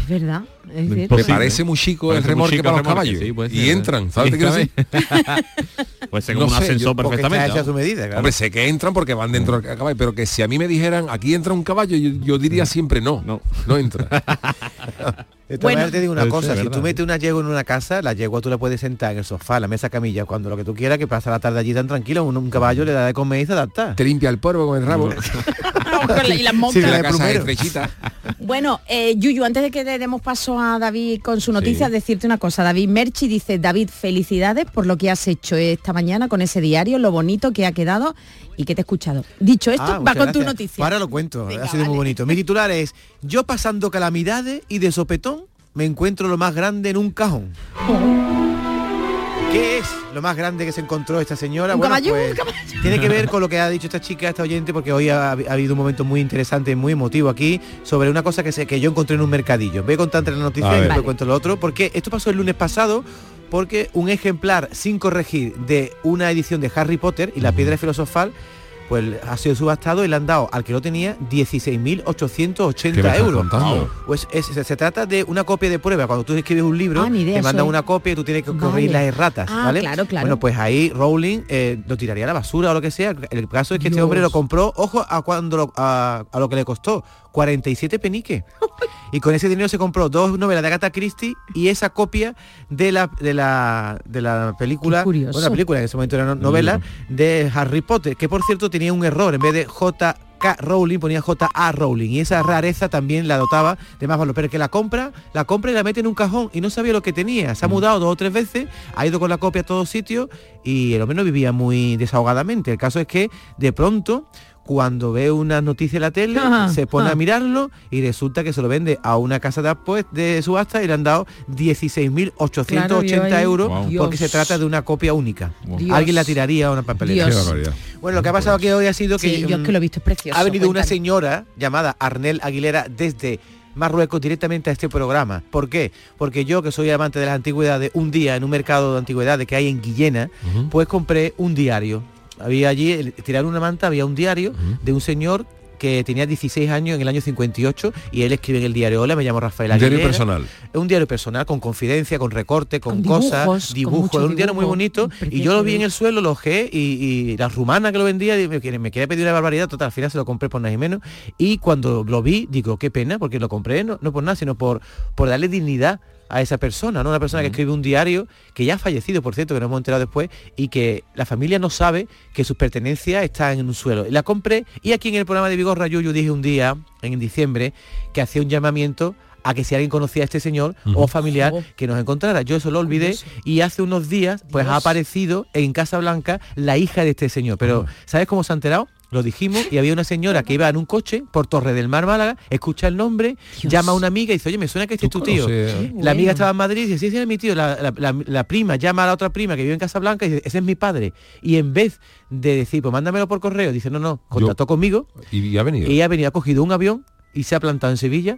Es verdad. es Me parece muy chico el Parece chico para el los remorque, caballos. sí, y entran, ¿sabes qué quiero decir? Puede ser No un ascensor perfectamente. a su medida, claro. Hombre, sé que entran porque van dentro del caballo, pero que si a mí me dijeran, aquí entra un caballo, yo, yo diría siempre no, no, no entra. De todas Bueno. maneras te digo una cosa, si ¿verdad? tú metes una yegua en una casa, la yegua tú la puedes sentar en el sofá, en la mesa camilla, cuando lo que tú quieras, que pasa la tarde allí tan tranquilo, un, un caballo le da de comer y se adapta. Te limpia el polvo con el rabo. y las montas. Sí, la de casa es plumero. estrechita. Bueno, eh, Yuyu, antes de que demos paso a David con su noticia, Sí. decirte una cosa. David Merchi dice, David, felicidades por lo que has hecho esta mañana con ese diario, lo bonito que ha quedado y que te he escuchado. Dicho esto, Ah, va muchas con tu gracias. noticia. Ahora lo cuento, Venga, ha sido muy bonito. Mi titular es, yo pasando calamidades y de sopetón me encuentro lo más grande en un cajón. ¿Qué es lo más grande que se encontró esta señora? ¿Un caballo? pues, tiene que ver con lo que ha dicho esta chica, esta oyente, porque hoy ha, ha habido un momento muy interesante, muy emotivo aquí, sobre una cosa que, se, que yo encontré en un mercadillo. Voy a contarte la noticia y después Vale. cuento lo otro, porque esto pasó el lunes pasado, porque un ejemplar sin corregir de una edición de Harry Potter y la piedra filosofal pues ha sido subastado y le han dado al que lo tenía ¿Qué me 16.880 estás euros. contando? Pues es- se, se trata de una copia de prueba. Cuando tú escribes un libro, Ah, idea, te mandan una copia y tú tienes que Vale. corregir las erratas, Ah, ¿vale? claro, claro. Bueno, pues ahí Rowling eh, lo tiraría a la basura o lo que sea. El caso es que este hombre lo compró, ojo a cuando lo- a, a lo que le costó, 47 peniques. y con ese dinero se compró dos novelas de Agatha Christie y esa copia de la de la de la película, bueno, la película en ese momento era no- novela de Harry Potter, que por cierto tenía un error, en vez de J K. Rowling ponía J.A. Rowling y esa rareza también la dotaba de más valor, pero que la compra, la compra y la mete en un cajón y no sabía lo que tenía. Se ha mudado dos o tres veces, ha ido con la copia a todos sitios y el hombre no vivía muy desahogadamente. El caso es que de pronto cuando ve una noticia en la tele, Ajá, se pone ajá. a mirarlo y resulta que se lo vende a una casa de, apuest- de subasta y le han dado 16.880 Claro, euros Wow. porque se trata de una copia única. Alguien la tiraría a una papelera. Bueno, lo que ha pasado aquí hoy ha sido que, Sí, yo es mm, que lo he visto, es precioso. ha venido una señora llamada Arnel Aguilera desde Marruecos directamente a este programa. ¿Por qué? Porque yo, que soy amante de las antigüedades, un día en un mercado de antigüedades que hay en Guillena, pues compré un diario. Había allí, tiraron una manta, había un diario de un señor que tenía 16 años en el año 58 y él escribe en el diario Hola, me llamo Rafael Un diario Aguilera. personal. Es un diario personal con confidencia, con recorte, con, Con dibujos, cosas, dibujos. Es un diario muy bonito. Y yo lo vi en el suelo, lo ojé y, y la rumana que lo vendía y me, quiere- me quería pedir una barbaridad. Total, al final se lo compré por nada y menos. Y cuando lo vi, digo, qué pena, porque lo compré no, no por nada, sino por, por darle dignidad a esa persona, ¿no? Una persona que escribe un diario que ya ha fallecido, por cierto, que nos hemos enterado después, y que la familia no sabe que sus pertenencias están en un suelo. Y la compré y aquí en el programa de Vigorra Yuyu dije un día, en diciembre, que hacía un llamamiento a que si alguien conocía a este señor o familiar que nos encontrara. Yo eso lo olvidé y hace unos días pues ha aparecido en Casa Blanca la hija de este señor. Pero ¿sabes cómo se ha enterado? Lo dijimos y había una señora que iba en un coche por Torre del Mar, Málaga, escucha el nombre, llama a una amiga y dice, oye, me suena que este es tu tío. conoces, ¿eh? La amiga estaba en Madrid y dice, sí, sí, es mi tío. La, la- la- la prima llama a la otra prima que vive en Casa Blanca y dice, ese es mi padre. Y en vez de decir, pues mándamelo por correo, dice, no, no, contactó conmigo Y, y ha venido. ella ha venido, ha cogido un avión y se ha plantado en Sevilla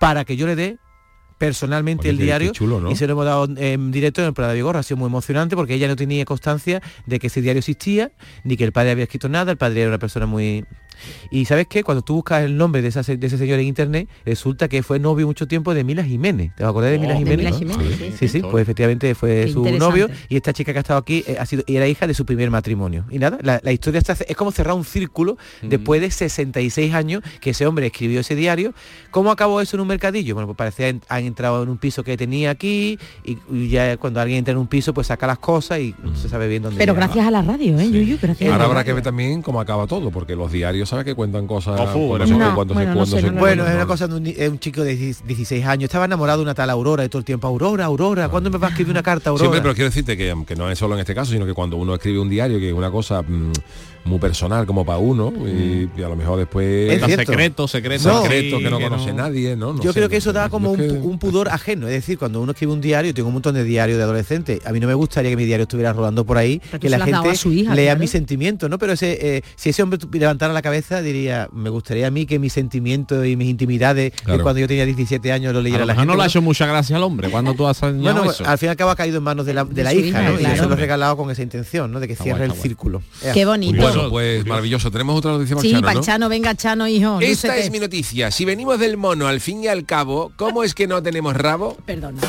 para que yo le dé personalmente Oye, el diario chulo, ¿no? y se lo hemos dado en directo en el programa de Vigorra. Ha sido muy emocionante porque ella no tenía constancia de que ese diario existía ni que el padre había escrito nada. El padre era una persona muy... Y ¿sabes qué? Cuando tú buscas el nombre de, esa de ese señor en internet, resulta que fue novio mucho tiempo de Mila Jiménez. ¿Te acordás de Mila Oh, de Jiménez? Mila Jiménez, sí. sí, sí, pues efectivamente fue Qué su novio y esta chica que ha estado aquí eh, ha sido y era hija de su primer matrimonio. Y nada, la, la historia está, es como cerrar un círculo después de 66 años que ese hombre escribió ese diario. ¿Cómo acabó eso en un mercadillo? Bueno, pues parece que han entrado en un piso que tenía aquí y, y ya cuando alguien entra en un piso pues saca las cosas y no se sabe bien dónde Pero llega. gracias a la radio, ¿eh, Yuyu? Gracias a Ahora la habrá radio. que ver también cómo acaba todo, porque los diarios sabes que cuentan cosas. No, se- bueno, no cuándo sé, se no lo Bueno, cuentan, es una cosa de un, ni- es un chico de 16 años. Estaba enamorado de una tal Aurora de todo el tiempo. Aurora, Aurora, ¿cuándo me va a escribir una carta, Aurora? Siempre, pero quiero decirte que, que no es solo en este caso, sino que cuando uno escribe un diario, que es una cosa mm, muy personal como para uno, y, y a lo mejor después... Es secreto, secreto. No. secreto que no que conoce nadie, ¿no? No yo sé, creo que eso da como un, que- pudor ajeno. Es decir, cuando uno escribe un diario, tengo un montón de diarios de adolescentes, a mí no me gustaría que mi diario estuviera rodando por ahí, que la gente a su hija, lea claro. mis sentimientos, ¿no? Pero ese, eh, si ese hombre levantara la cabeza, diría, me gustaría a mí que mis sentimientos y mis intimidades de Claro. cuando yo tenía 17 años lo leyera lo la gente. no le ha hecho mucha gracia al hombre cuando tú has añadido Bueno, eso. al fin y al cabo ha caído en manos de la, de la hija, hija, ¿no? Y yo se lo he regalado con esa intención, ¿no? De que cierre el círculo. Qué bonito. Bueno, pues maravilloso. Tenemos otra noticia más Sí, Chano, ¿no? Panchano, venga, Chano, hijo. Esta lúcete. es mi noticia. Si venimos del mono al fin y al cabo, ¿cómo es que no tenemos rabo? Perdona.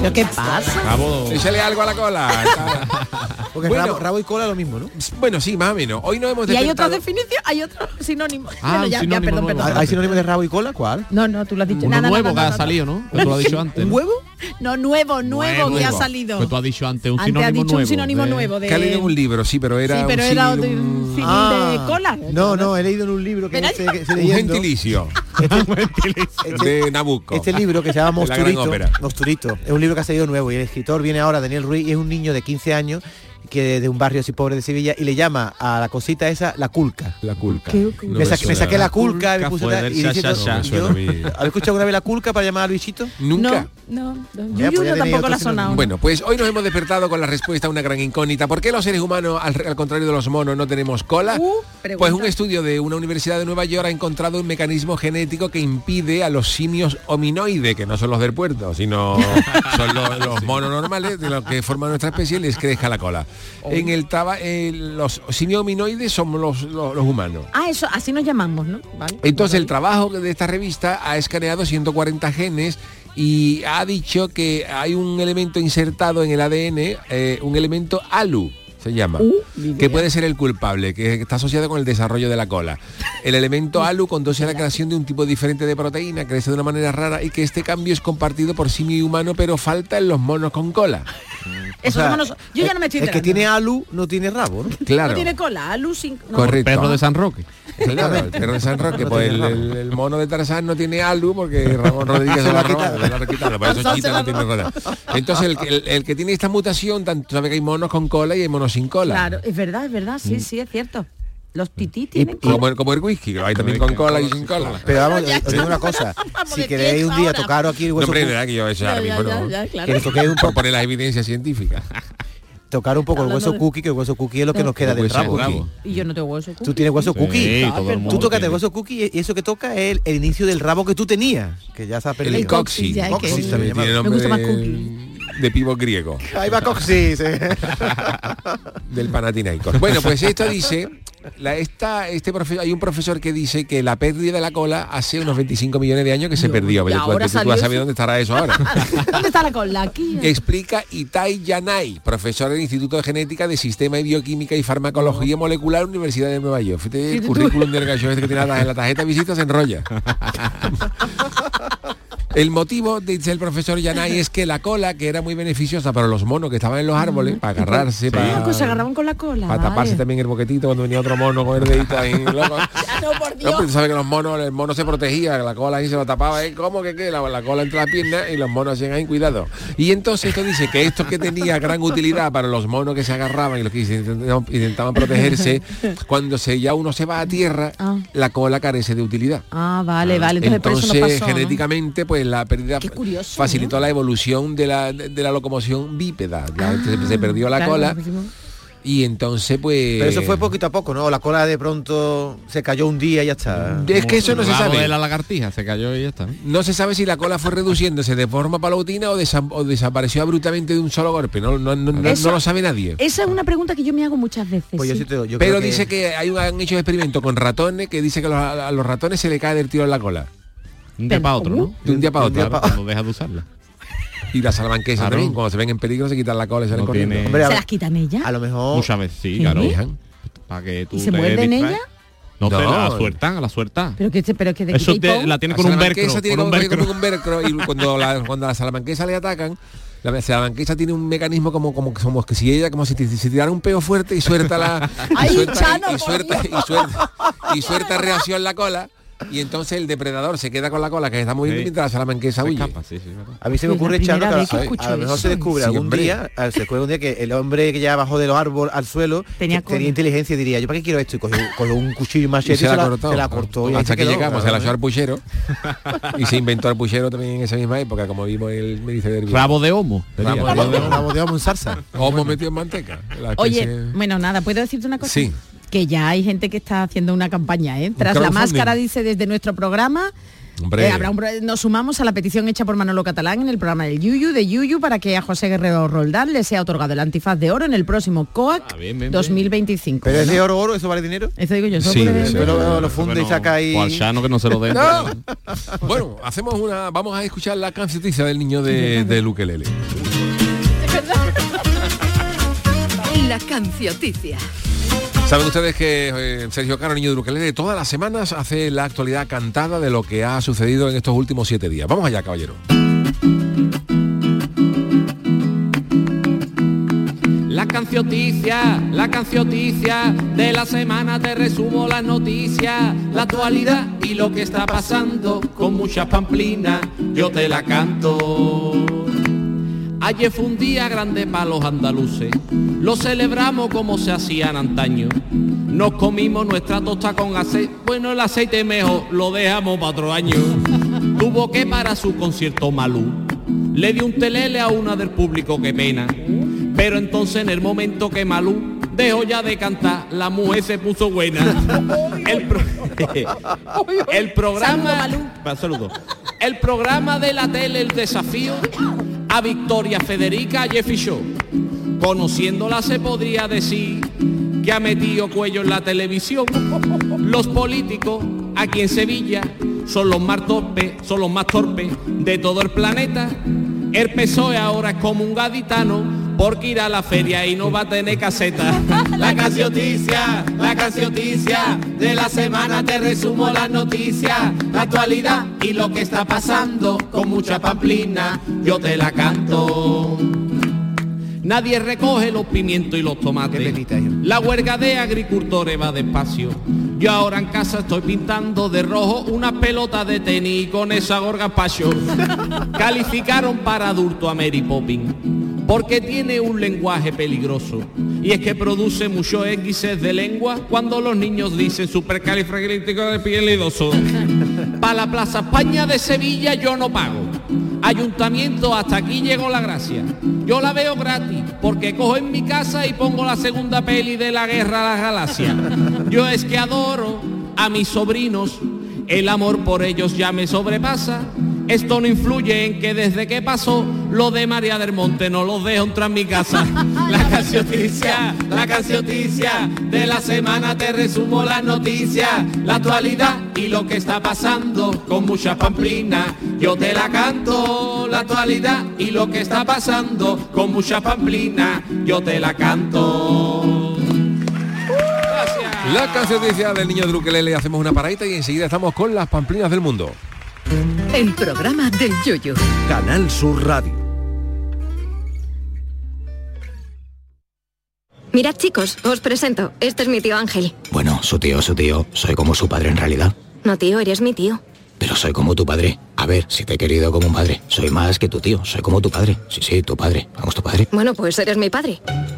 ¿Pero qué pasa? Rabo- Échale algo a la cola. Porque Bueno. rabo, rabo y cola lo mismo, ¿no? bueno, sí, más o menos. Hoy no hemos ¿Y hay otra definición? ¿Hay otro sinónimo? Ah, bueno, ya, ya, sinónimo perdón, nuevo. perdón. ¿Hay sinónimo de rabo y cola? ¿Cuál? No, no, tú lo has dicho. Uno Nada, nuevo que ha salido, ¿no? Tú lo has dicho antes. ¿Un ¿no? huevo? No, nuevo, nuevo, que ha salido. Que tú has dicho antes un Antes ha sinónimo dicho nuevo. un sinónimo de- nuevo de... Que ha leído en un libro, sí, pero era Sí, pero un era de un Ah. de cola. No, no, he leído en un libro que Pero este, un leyendo. gentilicio Este- de Nabucco. Este libro que se llama De la gran Mosturito, ópera. Mosturito, es un libro que ha salido nuevo y el escritor viene ahora, Daniel Ruiz, y es un niño de 15 años que de un barrio así pobre de Sevilla y le llama a la cosita esa la culca. La culca. ¿Qué- No me, saqué, me la culca, me Culca puse fue tal- del y cha, diciendo, cha, cha. yo- Suena a mí. ¿Habéis escuchado alguna vez la culca para llamar a Luisito? Nunca. No, no, Ya, Yuyu pues ya no tenía tampoco la sonado. Bueno, pues hoy nos hemos despertado con la respuesta a una gran incógnita. ¿Por qué los seres humanos, al, al contrario de los monos, no tenemos cola? Uh, pues un estudio de una universidad de Nueva York ha encontrado un mecanismo genético que impide a los simios hominoides, que no son los del puerto, sino son los, los monos normales, de los que forman nuestra especie, les crezca la cola. En el taba, eh, los simios hominoides somos los, los- los humanos. Ah, eso, así nos llamamos, ¿no? Vale. Entonces el trabajo de esta revista ha escaneado 140 genes y ha dicho que hay un elemento insertado en el ADN, eh, un elemento ALU se llama, que puede ser el culpable, que está asociado con el desarrollo de la cola. El elemento ALU conduce a la creación de un tipo diferente de proteína, crece de una manera rara y que este cambio es compartido por simio y humano, pero falta en los monos con cola. Esos monos- yo ya no me estoy El que tiene alu no tiene rabo, ¿no? Claro. No tiene cola, Alu sin... no. Correcto. Perro de San Roque. Claro, el perro de San Roque, No pues el, el- el mono de Tarzán no tiene alu porque Ramón Rodríguez se lo ha quitado, eso. Entonces el, que- el- el que tiene esta mutación, tanto sabe que hay monos con cola y hay monos sin cola. Claro, es verdad, es verdad, sí, Mm. sí, es cierto. Los tití tienen Como el, como el whisky, que lo hay también con cola y sin cola. Pero vamos, os digo una cosa. si queréis un día tocaros aquí el No, hueso hombre, cu- verdad que yo eso ahora mismo ya, no. ya, claro. Que toquéis un poco, poner las evidencias científicas. tocar un poco el hueso de- cookie, que el hueso cookie es lo que nos queda El del rabo. cookie. Y yo no tengo hueso. Tú tienes hueso Sí, cookie. Tú tocas el hueso cookie y eso que toca es el, el inicio del rabo que tú tenías, que ya se ha perdido. El coxi. nombre gusta más cookie. De pivo griego. Ahí va coxis. eh. del Panathinaikos. Bueno, pues esto dice, la, esta, este profe- hay un profesor que dice que la pérdida de la cola hace unos 25 millones de años que se perdió. y Pero tú, ahora tú- tú vas a saber eso. dónde estará eso ahora. ¿Dónde está la cola? Aquí. Explica Itai Yanai, profesor del Instituto de Genética de Sistema y Bioquímica y Farmacología Molecular, Universidad de Nueva York. Fíjate el tú- currículum del gallo este que tiene la, la tarjeta de visita se enrolla. El motivo, dice el profesor Yanai, es que la cola, que era muy beneficiosa para los monos que estaban en los árboles, para agarrarse, para, pues se agarraban con la cola. para taparse vale. también el boquetito cuando venía otro mono con el dedito ahí loco. Ah, no, por No, Dios. sabes que los monos, el mono se protegía, la cola ahí se lo tapaba, ¿eh? ¿cómo que qué? La, la cola entre las piernas y los monos hacían ahí cuidado. Y entonces esto dice que esto que tenía gran utilidad para los monos que se agarraban y los que intentaban, intentaban protegerse, cuando se, ya uno se va a tierra, Ah. la cola carece de utilidad. Ah, vale, vale. Entonces, por eso Entonces, genéticamente, pues la pérdida curioso, facilitó ¿no? la evolución de la, de, de la locomoción bípeda. La- se, se perdió la Claro, cola y entonces, pues... Pero eso fue poquito a poco, ¿no? La cola de pronto se cayó un día y ya está. Es que eso no se sabe. de la lagartija, se cayó y ya está. No se sabe si la cola fue reduciéndose de forma paulatina o, desa- o desapareció abruptamente de un solo golpe. No, no, no, no- Eso- no lo sabe nadie. Esa es una pregunta que yo me hago muchas veces. Pues yo sí. sí te doy, yo Pero que- dice que hay un, han hecho experimento con ratones que dice que los- a los ratones se le cae del tiro en la cola. Un día para otro, ¿no? De un día para otro. Claro, cuando deja de usarla. Y las salamanquesas Claro. también, cuando se ven en peligro se quitan la cola y salen No corriendo. tiene- Hombre, a, ¿Se las quitan ellas? a lo mejor Muchas veces, sí, claro. Dejan. Para que tú ¿Y se te muerden ellas? No, No. a la suelta, a la suelta. Pero que, pero que de Eso te- la tiene La con un salamanquesa velcro. tiene Con un como, velcro. como un velcro y cuando, la, cuando a la salamanquesa le atacan, la salamanquesa tiene un mecanismo como como que somos que si ella como si, te- si tirara un peo fuerte y suelta la y Ay, suelta, Chano, y, por suelta, Dios. y suelta y suelta reacción la cola y entonces el depredador se queda con la cola que está moviendo Sí. mientras la salamanquesa Se huye. escapa, sí, sí, verdad. A mí se me ocurre, Chano, que que a- a lo mejor se descubre Sí, algún hombre. día, a- se descubre un día que el hombre que ya bajó de los árboles al suelo Tenía tenía inteligencia y diría, ¿yo para qué quiero esto? Y cogió, cogió un cuchillo y machete Y se la cortó. se la cortó y ahí Hasta que quedó, llegamos, se la echó al puchero. y se inventó el puchero también en esa misma época, como vimos el me dice del Rabo de homo. Rabo de homo. rabo de homo en salsa. Homo metido en manteca. Oye, bueno, nada, ¿puedo decirte una cosa? Sí. Que ya hay gente que está haciendo una campaña, ¿eh? Tras la máscara, dice desde nuestro programa, Hombre. eh, habrá un pro- nos sumamos a la petición hecha por Manolo Catalán en el programa del Yuyu, de Yuyu, para que a José Guerrero Roldán le sea otorgado el antifaz de oro en el próximo COAC Ah, bien, bien, bien. 2025. Pero es de oro oro, ¿eso vale dinero? Eso digo yo, eso Sí, puede- sí. Pero lo, lo funde y Bueno, saca ahí... o al Chano que no se lo den. No. Bueno, hacemos una. Vamos a escuchar la cancetiza del niño de, de Luquelele. La cancioticia. Saben ustedes que eh, Sergio Caro, niño de todas las semanas hace la actualidad cantada de lo que ha sucedido en estos últimos siete días. Vamos allá, caballero. La cancioticia, la cancioticia de la semana te resumo las noticias, la actualidad y lo que está pasando con muchas pamplinas, yo te la canto. Ayer fue un día grande para los andaluces, lo celebramos como se hacían antaño. Nos comimos nuestra tosta con aceite, bueno el aceite mejor lo dejamos para otro año. Tuvo que para su concierto Malú, le di un telele a una del público, qué pena. Pero entonces en el momento que Malú dejó ya de cantar, la mujer se puso buena. El, pro- el programa... El programa de la tele El Desafío a Victoria Federica Jeffy Show. Conociéndola se podría decir que ha metido cuello en la televisión. Los políticos aquí en Sevilla son los más torpes, son los más torpes de todo el planeta. El PSOE ahora es como un gaditano porque irá a la feria y no va a tener caseta. La cancioticia, la cancioticia de la semana te resumo las noticias, la actualidad y lo que está pasando con mucha pamplina, yo te la canto. Nadie recoge los pimientos y los tomates. La huelga de agricultores va despacio. Yo ahora en casa estoy pintando de rojo una pelota de tenis y con esa gorga pacho. Calificaron para adulto a Mary Poppins porque tiene un lenguaje peligroso. Y es que produce muchos X's de lengua cuando los niños dicen supercalifragilístico de pielidoso. Para la Plaza España de Sevilla yo no pago. Ayuntamiento, hasta aquí llegó la gracia. Yo la veo gratis porque cojo en mi casa y pongo la segunda peli de la guerra a las galaxias. Yo es que adoro a mis sobrinos, el amor por ellos ya me sobrepasa. Esto no influye en que desde que pasó lo de María del Monte no los dejo entrar en mi casa. La cancioticia, la cancioticia de la semana te resumo las noticias, la actualidad y lo que está pasando con mucha pamplina. Yo te la canto, la actualidad y lo que está pasando con mucha pamplina. Yo te la canto. La canción oficial del niño de hacemos una paradita y enseguida estamos con las pamplinas del mundo. El programa del yoyo. Canal Sur Radio. Mirad chicos, os presento. Este es mi tío Ángel. Bueno, su tío, su tío. Soy como su padre en realidad. No tío, eres mi tío. Pero soy como tu padre. A ver, si te he querido como un padre. Soy más que tu tío. Soy como tu padre. Sí, sí, tu padre. Vamos, tu padre. Bueno, pues eres mi padre.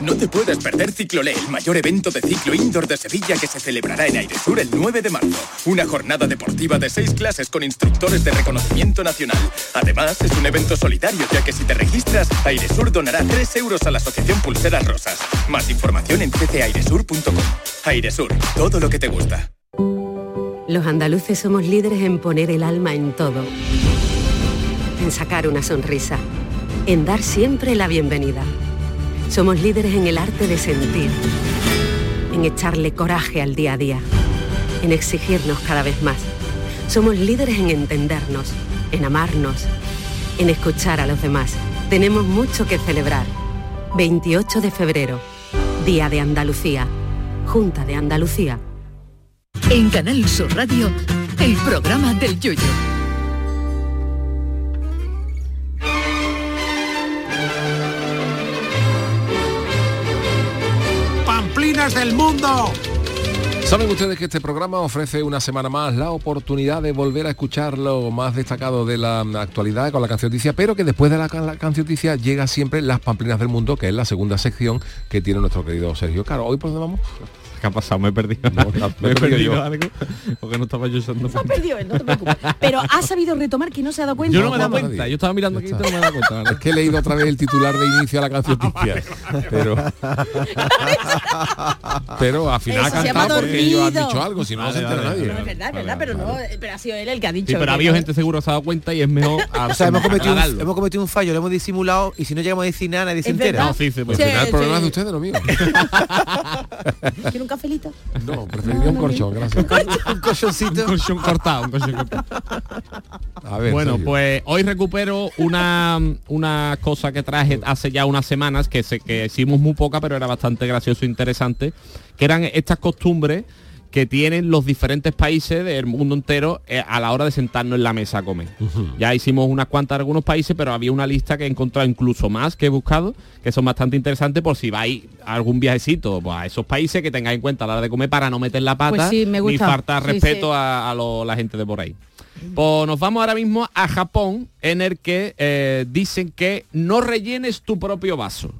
No te puedes perder Ciclolé, el mayor evento de ciclo indoor de Sevilla que se celebrará en Airesur el 9 de marzo. Una jornada deportiva de seis clases con instructores de reconocimiento nacional. Además, es un evento solidario, ya que si te registras, Airesur donará 3 euros a la Asociación Pulseras Rosas. Más información en ccairesur.com. Airesur, todo lo que te gusta. Los andaluces somos líderes en poner el alma en todo. En sacar una sonrisa. En dar siempre la bienvenida. Somos líderes en el arte de sentir, en echarle coraje al día a día, en exigirnos cada vez más. Somos líderes en entendernos, en amarnos, en escuchar a los demás. Tenemos mucho que celebrar. 28 de febrero, Día de Andalucía, Junta de Andalucía. En Canal Sur Radio, el programa del yoyo. ¡Pamplinas del mundo! Saben ustedes que este programa ofrece una semana más la oportunidad de volver a escuchar lo más destacado de la actualidad con la cancioticia, pero que después de la, la cancioticia llega siempre las pamplinas del mundo, que es la segunda sección que tiene nuestro querido Sergio Caro. ¿Hoy dónde vamos? ¿Qué ha pasado? Me he perdido. me he perdido yo. algo porque no estaba yo usando. Se ha perdido él, no te preocupes. Pero ha sabido retomar que no se ha dado cuenta. Yo no me he dado cuenta. Yo estaba mirando aquí y no me he dado cuenta. Es que he leído otra vez el titular de inicio a la cancioticia. pero, pero al final ha cantado porque ellos han dicho algo, si no, no se entera nadie. No, es verdad, es verdad, pero no, pero ha sido él el que ha dicho. Sí, pero ha que habido no. gente seguro que se ha dado cuenta y es mejor O sea, hemos cometido, un, hemos cometido un fallo, lo hemos disimulado y si no llegamos a decir nada, nadie se entera. No, sí, sí, Al pues final el problema sí. es de ustedes, no mío. ¿Quiere un cafelito? No, preferiría un colchón, gracias. un colchoncito. Un colchón cortado, un colchón cortado. A ver, Bueno, Sergio. pues hoy recupero una, una cosa que traje hace ya unas semanas, que, se, que hicimos muy poca, pero era bastante gracioso e interesante, que eran estas costumbres que tienen los diferentes países del mundo entero eh, a la hora de sentarnos en la mesa a comer. Ya hicimos unas cuantas de algunos países, pero había una lista que he encontrado incluso más que he buscado, que son bastante interesantes por si vais a algún viajecito pues, a esos países que tengáis en cuenta a la hora de comer para no meter la pata Pues sí, me ni gusta. falta Sí, respeto sí. a, a lo- la gente de por ahí. Pues nos vamos ahora mismo a Japón, en el que eh, dicen que no rellenes tu propio vaso,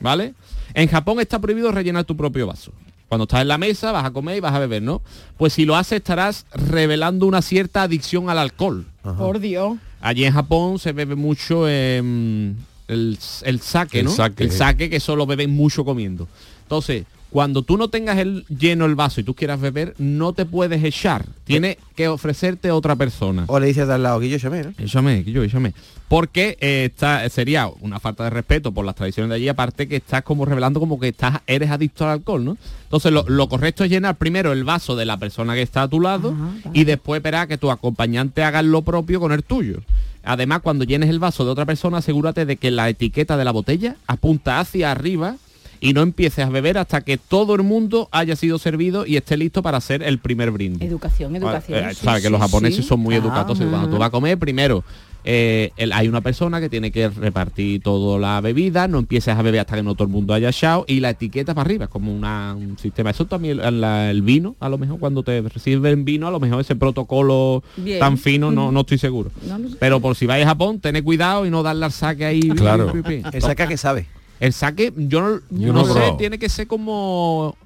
¿vale? En Japón está prohibido rellenar tu propio vaso. Cuando estás en la mesa, vas a comer y vas a beber, ¿no? Pues si lo haces estarás revelando una cierta adicción al alcohol. Por Dios. Allí en Japón se bebe mucho em, el, el sake, El ¿no? sake. El sake que solo beben mucho comiendo. Entonces, cuando tú no tengas el lleno el vaso y tú quieras beber, no te puedes echar. Tiene que ofrecerte otra persona. O le dices de al lado, que yo llamé, ¿no? Échame, que yo, échame. Porque eh, está, sería una falta de respeto por las tradiciones de allí, aparte que estás como revelando como que estás, eres adicto al alcohol, ¿no? Entonces lo, lo correcto es llenar primero el vaso de la persona que está a tu lado y después esperar a que tu acompañante haga lo propio con el tuyo. Además, cuando llenes el vaso de otra persona, asegúrate de que la etiqueta de la botella apunta hacia arriba y no empieces a beber hasta que todo el mundo haya sido servido y esté listo para hacer el primer brindis. Educación, educación. Eh, sí, sabes que los japoneses sí. son muy Ah, educados. Cuando tú vas a comer, primero eh, el- hay una persona que tiene que repartir toda la bebida, no empieces a beber hasta que no todo el mundo haya echado y la etiqueta para arriba, es como una- un sistema. Eso también el, vino, a lo mejor cuando te reciben vino, a lo mejor ese protocolo Bien. tan fino no, no estoy seguro. No lo sé. Pero por si vais a Japón, tened cuidado y no darle al saque ahí. Claro. pi, pi, pi. El saca que sabe. El saque, yo no, Yo no no he sé, tiene que ser como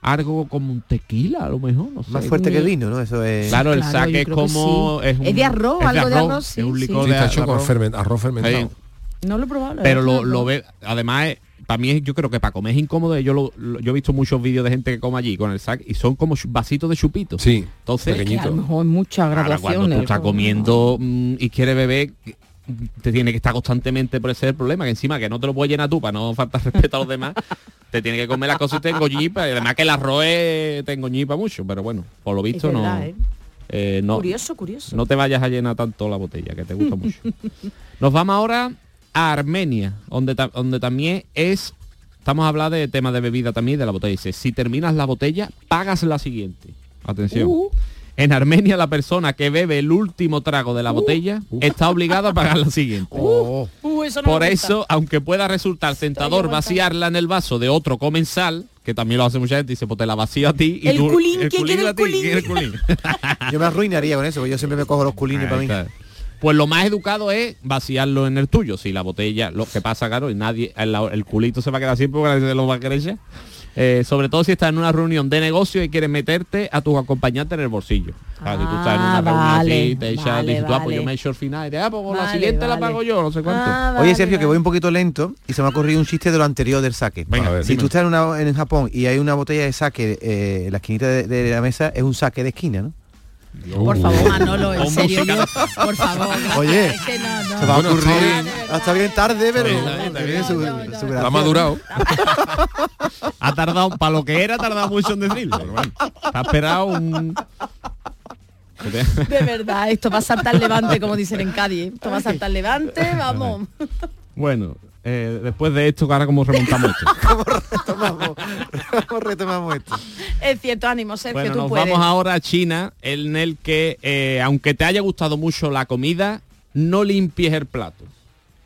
algo como un tequila, a lo mejor. No sé. Más fuerte que el vino, ¿no? Eso es... Claro, el Claro, saque es como... sí. Es, un- Es de arroz, es algo de arroz, sí, es un licor Sí, de está hecho con arroz. ferment- arroz fermentado. Sí. No lo he probado. Pero lo, ve, además, para mí es- yo creo que para comer es incómodo. Yo, lo- lo- yo he visto muchos vídeos de gente que come allí con el sac y son como vasitos de chupito. Sí, Entonces, Que a lo mejor muchas ahora cuando graduaciones. tú estás comiendo mm, y quieres beber, te tiene que estar constantemente por ese el problema, que encima que no te lo puedes llenar tú para no faltar respeto a los demás, te tiene que comer las cosas y te engoñipa. Y además que el arroz es- te engoñipa mucho, pero bueno, por lo visto no, ¿eh? eh, no. Curioso, curioso. No te vayas a llenar tanto la botella, que te gusta mucho. Nos vamos ahora a Armenia, donde, ta- donde también es, estamos a hablar de temas de bebida también, de la botella. Dice, si terminas la botella, pagas la siguiente. Atención. Uh. En Armenia la persona que bebe el último trago de la botella está obligada a pagar la siguiente. Uh, eso no Por eso, aunque pueda resultar tentador vaciarla en el vaso de otro comensal, que también lo hace mucha gente, dice, pues te la vacío a ti y El tú... culín, ¿quién quiere el ti, culín? ¿quién quiere el culín? Yo me arruinaría con eso, porque yo siempre me cojo los culines para Ahí mí. está. Pues lo más educado es vaciarlo en el tuyo. Si la botella, lo que pasa, claro, y nadie, el, el culito se va a quedar siempre porque nadie se lo va a querer. Eh, sobre todo si estás en una reunión de negocio y quieres meterte a tus acompañantes en el bolsillo. Sea, si tú estás en una Ah, reunión vale, así, te echas, vale, dices, tú, ah, pues vale. yo me echo el final, y te, ah, pues la Vale, siguiente la vale. pago yo, no sé cuánto. Ah, Oye, vale, Sergio, que vale. voy un poquito lento y se me ha ocurrido un chiste de lo anterior del saque. Venga, a ver, si dime. tú estás en, una- en Japón y hay una botella de saque eh, en la esquinita de, de la mesa, es un saque de esquina, ¿no? Por favor, Manolo, en serio. Por favor. Oye, Es que no, no. Se me ha Bueno, ocurrido. está bien. Hasta bien tarde, pero No, Ha madurado. Ha tardado, para lo que era, ha tardado mucho en decirlo. pero bueno, ha esperado un... De verdad, esto va a saltar levante, como dicen en Cádiz. Esto va a saltar levante, vamos. Bueno, eh, después de esto, que ahora como remontamos esto. retomamos, ¿Cómo retomamos esto? Es cierto, ánimo, Sergio, Bueno, tú nos puedes. vamos ahora a China, en el que, eh, aunque te haya gustado mucho la comida, no limpies el plato.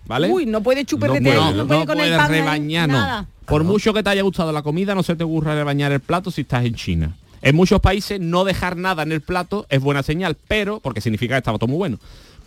¿Vale? Uy, no puede chuperretear, no, no, no puede con el puedes pan ahí, rebañar, no. nada. Por mucho que te haya gustado la comida, no se te ocurra rebañar el plato si estás en China. En muchos países no dejar nada en el plato es buena señal, pero, porque significa que estaba todo muy bueno.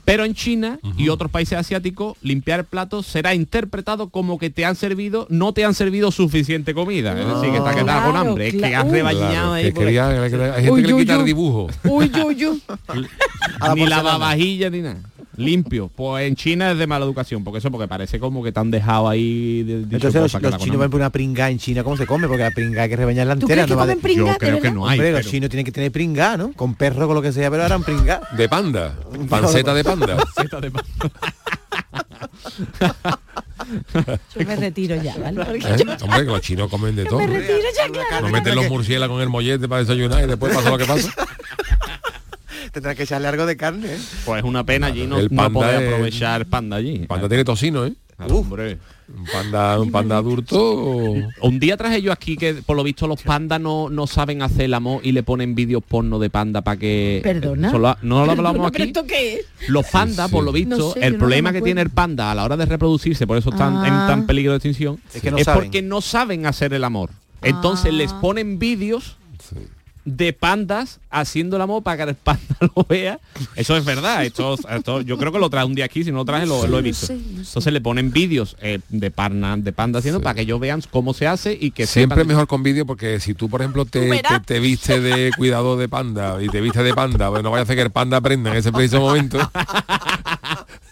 Pero en China y otros países asiáticos, limpiar el plato será interpretado como que te han servido, no te han servido suficiente comida. Es decir, que te has quedado con Claro, hambre, es que claro. has rebañado Claro, ahí. que por- quería- hay gente Uy, que le uy, quita el dibujo. Uy, uy, uy. ni lavavajillas ni nada. Limpio. Pues en China es de mala educación, porque eso porque parece como que te han dejado ahí de, dicho Entonces los, los chinos ven por una pringa en China, ¿cómo se come? Porque la pringa hay que rebañarla ¿Tú entera. no vale- comen pringa, Yo de creo que no hay, Hombre, los pero- chinos tienen que tener pringa, ¿no? Con perro, con lo que sea, pero harán pringa. De panda. Panceta de panda. Yo me retiro ya, ¿vale? ¿Eh? yo- Hombre, que los chinos comen de todo. me retiro ya, claro. No meten los murciélagos en el mollete para desayunar y después pasa lo que pasa. Tendrás que echarle algo de carne, ¿eh? Pues es una pena allí no, El no panda poder es- aprovechar el panda allí. Panda tiene tocino, ¿eh? Hombre. Un panda, un panda adulto. Un día traje yo aquí que por lo visto los pandas no, no saben hacer el amor y le ponen vídeos porno de panda para que... Perdona. Eso lo- no lo hablamos Perdona, ¿pero aquí. esto qué es? Los pandas, por lo visto, No sé, yo el problema que tiene el panda a la hora de reproducirse, por eso están en Ah. tan peligro de extinción, Es que no saben. porque no saben hacer el amor. Entonces les Ah. ponen vídeos de pandas haciendo el amor para que el panda lo vea. Eso es verdad. Esto, esto- yo creo que lo trae un día aquí, si no lo traje lo, Sí, lo he no visto. sé, no sé. Entonces le ponen vídeos eh, de panda, de panda haciendo para que ellos vean cómo se hace y que Siempre es mejor con vídeo porque si tú, por ejemplo, te, te, te viste de cuidado de panda y te viste de panda, pues no vaya a hacer que el panda aprenda en ese preciso momento.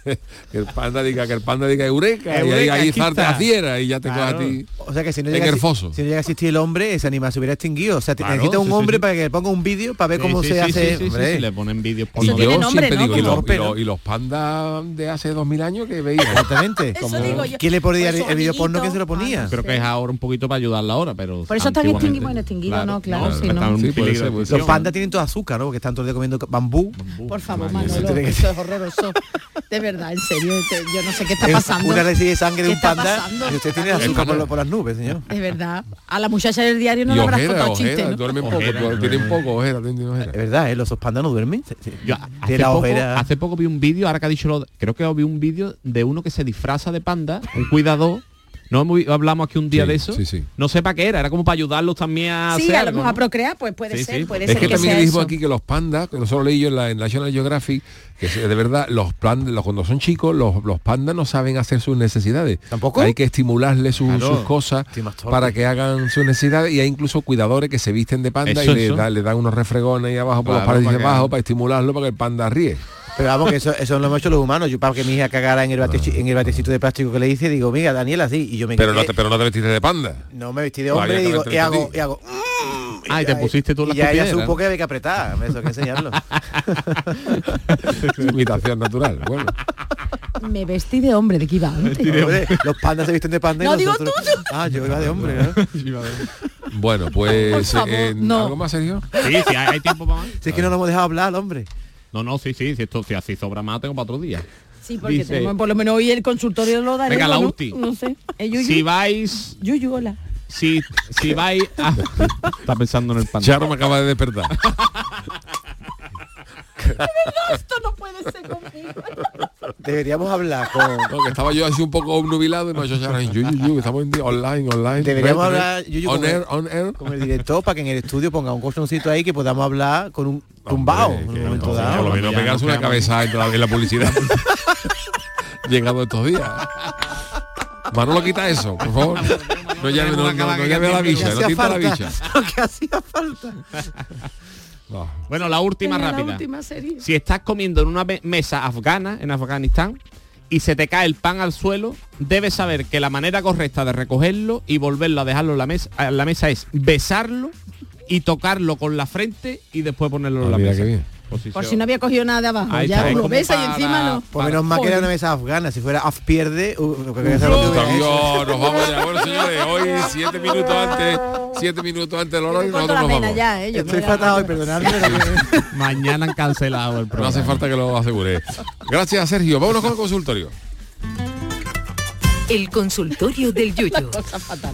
que el panda diga, que el panda diga eureka, y ahí, ahí la fiera y ya te coge a Claro. ti. O sea que si no, llega, foso. si no llega a existir el hombre, ese animal se hubiera extinguido. O sea, te Claro, necesita un sí, hombre sí. para que le ponga un vídeo para ver Sí, cómo sí, se sí, hace. sí, sí, hombre. sí, le ponen vídeos Y yo tiene nombre, siempre ¿no? digo, y Como los, y torpe, los- ¿no? y los pandas de hace dos mil años que veía. Exactamente. Yo. ¿Quién le ponía Pues el, video porno que se lo ponía? Creo que es ahora un poquito para ayudarla ahora, pero Por eso están extinguidos, bueno, extinguidos, no, claro, extinción. Los pandas tienen todo azúcar, ¿no? Porque están todo el día comiendo bambú. Por favor, Eso Manolo, es horroroso. De verdad, en serio, te- yo no sé qué está Es pasando. Una residuo de sangre de ¿Qué un panda y usted tiene azúcar por, por las nubes, señor. Es verdad. A la muchacha del diario no y le ojera, contado chiste, ¿no? duermen poco, tienen poco ojera, tienen ojera. Es verdad, ¿eh? Los pandas no duermen. Yo hace la poco, ojera. hace poco vi un vídeo, ahora que ha dicho lo, creo que vi un vídeo de uno que se disfraza de panda, un cuidador. No hablamos aquí un día Sí, de eso. sí, sí. No sé para qué era, era como para ayudarlos también a Sí, hacer a lo algo, mejor a ¿no? procrear, pues puede Sí, ser, sí. puede Es ser que que también eso. aquí que los pandas, que nosotros leí yo en la en National Geographic, que de verdad los pandas, los, cuando son chicos, los, los pandas no saben hacer sus necesidades. ¿Tampoco? Hay que estimularles sus, Claro. sus cosas para que hagan sus necesidades y hay incluso cuidadores que se visten de panda Eso, y le, eso. da- le dan unos refregones ahí abajo por Claro, los de abajo para estimularlo para que el panda ríe. Pero vamos, que eso, eso lo hemos hecho los humanos. Yo para que mi hija cagara en el, bate- en el batecito de plástico que le hice, digo, mira, Daniela, así. Y yo me Pero no, te, pero no te vestiste de panda. no me vestí de hombre y, digo, y hago, entretuví. y hago, "Mm", Ah, y te pusiste tú la y ya ella supo que había que apretar. Eso hay que enseñarlo. Imitación natural. Bueno. Me vestí de hombre, ¿de qué iba los pandas se visten de panda y No, digo nosotros- tú, tú. Ah, yo iba de hombre, ¿no? Bueno, pues favor, eh, no. ¿algo más serio? Sí, sí, hay, hay tiempo para más. Si es que no lo hemos dejado hablar, hombre. No, no, sí, sí, si esto si así sobra más tengo para otro día. Sí, porque Dice- tenemos, por lo menos hoy el consultorio lo daremos. Venga, la ¿no? ulti. No sé. Eh, Yuyu, Si vais, Yuyu, hola. si, si vais a... Está pensando en el panda. Charo me acaba de despertar. Esto no puede ser conmigo. Deberíamos hablar con... No, que estaba yo así un poco obnubilado y me ha dicho Charo, yu, yu, yu, estamos en online, online. Deberíamos red, red, hablar, Yuyu, on con, air, el, on air. con el director para que en el estudio ponga un colchoncito ahí que podamos hablar con un no, dado. Por lo menos pegarse no una cabeza en la, en la publicidad. Llegado estos días. Manolo quita eso, por favor. No llame, no, no, no llame a la bicha, no quita la bicha. lo que hacía falta. No. Bueno, la última Venga, la rápida. última serie. Si estás comiendo en una me- mesa afgana, en Afganistán, y se te cae el pan al suelo, debes saber que la manera correcta de recogerlo y volverlo a dejarlo en la mesa, en la mesa es besarlo y tocarlo con la frente y después ponerlo en la Ah, mira mesa. Posición. Por si no había cogido nada de abajo. Ahí ya está, lo besas y encima no. Por menos mal que era una mesa afgana. Si fuera af pierde, uh. Adiós, nos vamos ya. Bueno, señores, hoy siete minutos antes, siete minutos antes del horario nosotros nos vamos. ya, eh. yo Estoy fatal hoy, perdonadme. pero- Mañana han cancelado el No programa. hace falta que lo asegure. Gracias, Sergio. Vámonos con el consultorio. El consultorio del Yuyo.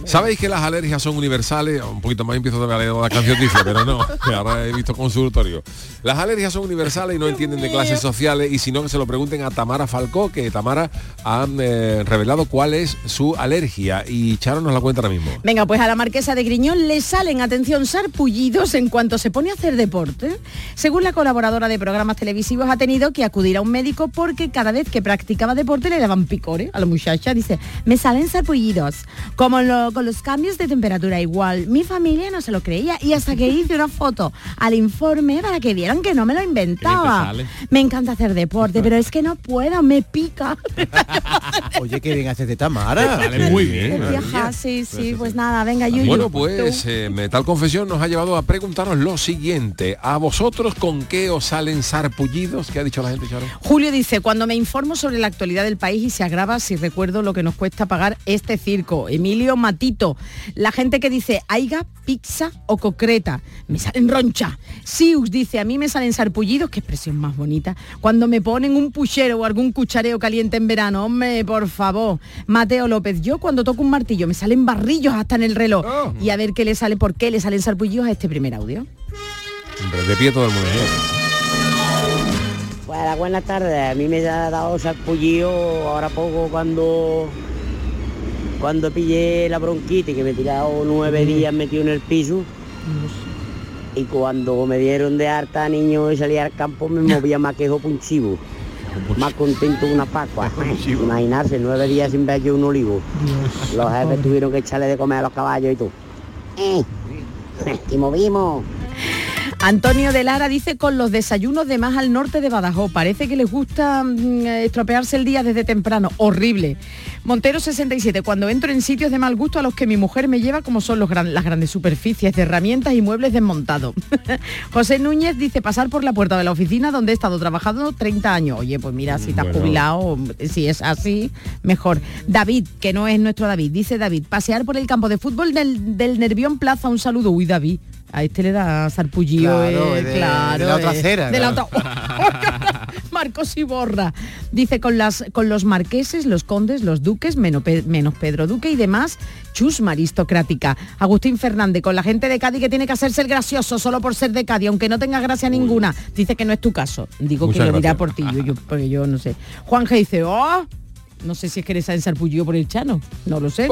¿Sabéis que las alergias son universales? Un poquito más empiezo a leer la canción dice, pero no, ahora he visto consultorio. Las alergias son universales y no entienden de clases sociales y si no que se lo pregunten a Tamara Falcó, que Tamara ha eh, revelado cuál es su alergia y Charo nos la cuenta ahora mismo. Venga, pues a la marquesa de Griñón le salen, atención, sarpullidos en cuanto se pone a hacer deporte. Según la colaboradora de programas televisivos, ha tenido que acudir a un médico porque cada vez que practicaba deporte le daban picores a la muchacha. Dice, me salen sarpullidos. Como lo- con los cambios de temperatura igual. Mi familia no se lo creía y hasta que hice una foto al informe para que vieran que no me lo inventaba. Me encanta hacer deporte, pero es que no puedo, me pica. Oye, qué bien haces de Tamara. Sale muy bien. Viaja, sí, sí, pues nada, venga, Yuyu. Bueno, pues eh, Metal Confesión nos ha llevado a preguntaros lo siguiente. ¿A vosotros con qué os salen sarpullidos? ¿Qué ha dicho la gente, Charo? Julio dice, cuando me informo sobre la actualidad del país y se agrava si recuerdo lo que nos cuesta pagar este circo. Emilio Matito, la gente que dice, aiga, pizza o concreta, me salen roncha. Sius dice, a mí me salen sarpullidos, qué expresión más bonita, cuando me ponen un puchero o algún cuchareo caliente en verano, hombre, por favor. Mateo López, yo cuando toco un martillo me salen barrillos hasta en el reloj. Y a ver qué le sale, por qué le salen sarpullidos a este primer audio. Hombre, de pie todo el mundo. Bueno, buenas tardes. A mí me ha dado sarpullido ahora poco cuando cuando pillé la bronquitis, que me he tirado nueve días metido en el piso. Y cuando me dieron de harta niño y salí al campo me movía más que un chivo. Más contento que una pascua. Imaginarse, nueve días sin ver yo un olivo. Los jefes tuvieron que echarle de comer a los caballos y tú. Eh, y movimos. Antonio de Lara dice con los desayunos de más al norte de Badajoz. Parece que les gusta mm, estropearse el día desde temprano. Horrible. Montero 67. Cuando entro en sitios de mal gusto a los que mi mujer me lleva, como son los gran- las grandes superficies de herramientas y muebles desmontados. José Núñez dice pasar por la puerta de la oficina donde he estado trabajando 30 años. Oye, pues mira, si Bueno. jubilado, si es así, mejor. David, que no es nuestro David, dice David, pasear por el campo de fútbol del, del Nervión Plaza. Un saludo. Uy, David. A este le da sarpullido, Claro, eh, de- claro, de la otra eh, acera, de la otra- Marcos Iborra. Dice con las con los marqueses, los condes, los duques, menos, menos Pedro Duque y demás, chusma aristocrática. Agustín Fernández, con la gente de Cádiz que tiene que hacerse el gracioso solo por ser de Cádiz, aunque no tenga gracia ninguna. Dice que no es tu caso. Digo Muchas que lo dirá por ti, yo, yo- porque yo no sé. Juan G dice, oh, no sé si es que eres ensarpullido por el chano. No lo sé.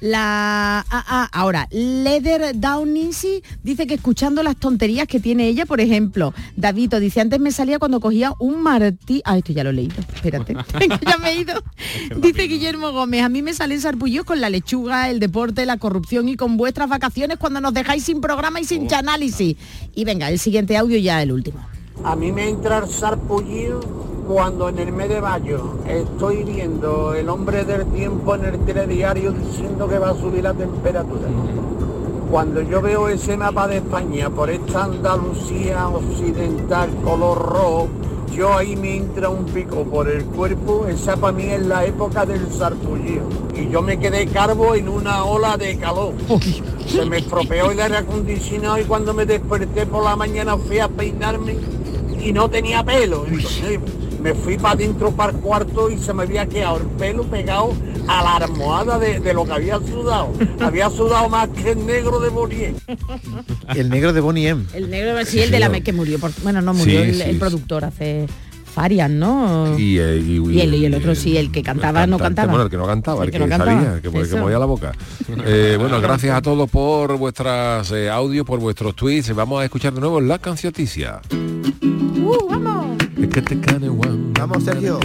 La ah, ah, ahora, Leather Downingsy dice que escuchando las tonterías que tiene ella, por ejemplo, Davito dice, antes me salía cuando cogía un martí. Ah, esto ya lo he leído, espérate. Ya me he ido. Dice Guillermo Gómez, a mí me salen sarpullidos con la lechuga, el deporte, la corrupción y con vuestras vacaciones cuando nos dejáis sin programa y sin análisis. Y venga, el siguiente audio ya el último. A mí me entra el sarpullido cuando en el mes de mayo estoy viendo el hombre del tiempo en el telediario diciendo que va a subir la temperatura. Cuando yo veo ese mapa de España por esta Andalucía occidental color rojo, yo ahí me entra un pico por el cuerpo, esa para mí es la época del sarpullido. Y yo me quedé carbo en una ola de calor. Se me estropeó el aire acondicionado y cuando me desperté por la mañana fui a peinarme y no tenía pelo. Entonces me fui para adentro para el cuarto y se me había quedado el pelo pegado a la almohada de, de lo que había sudado. había sudado más que el negro de Bonier. El negro de Bonnie M. El negro, sí, el de la me- que murió, por- bueno, no murió, Sí, el, sí, el sí. productor hace Farian, ¿no? Y, eh, y- Y el, y el otro sí, el que cantaba no cantante, cantaba. Bueno, el que no cantaba, el, El que que, no cantaba. salía, que, movía la boca. Eh, bueno, gracias a todos por vuestras eh, audios, por vuestros tweets. Vamos a escuchar de nuevo la cancioticia. Uh, vamos. Vamos, Sergio.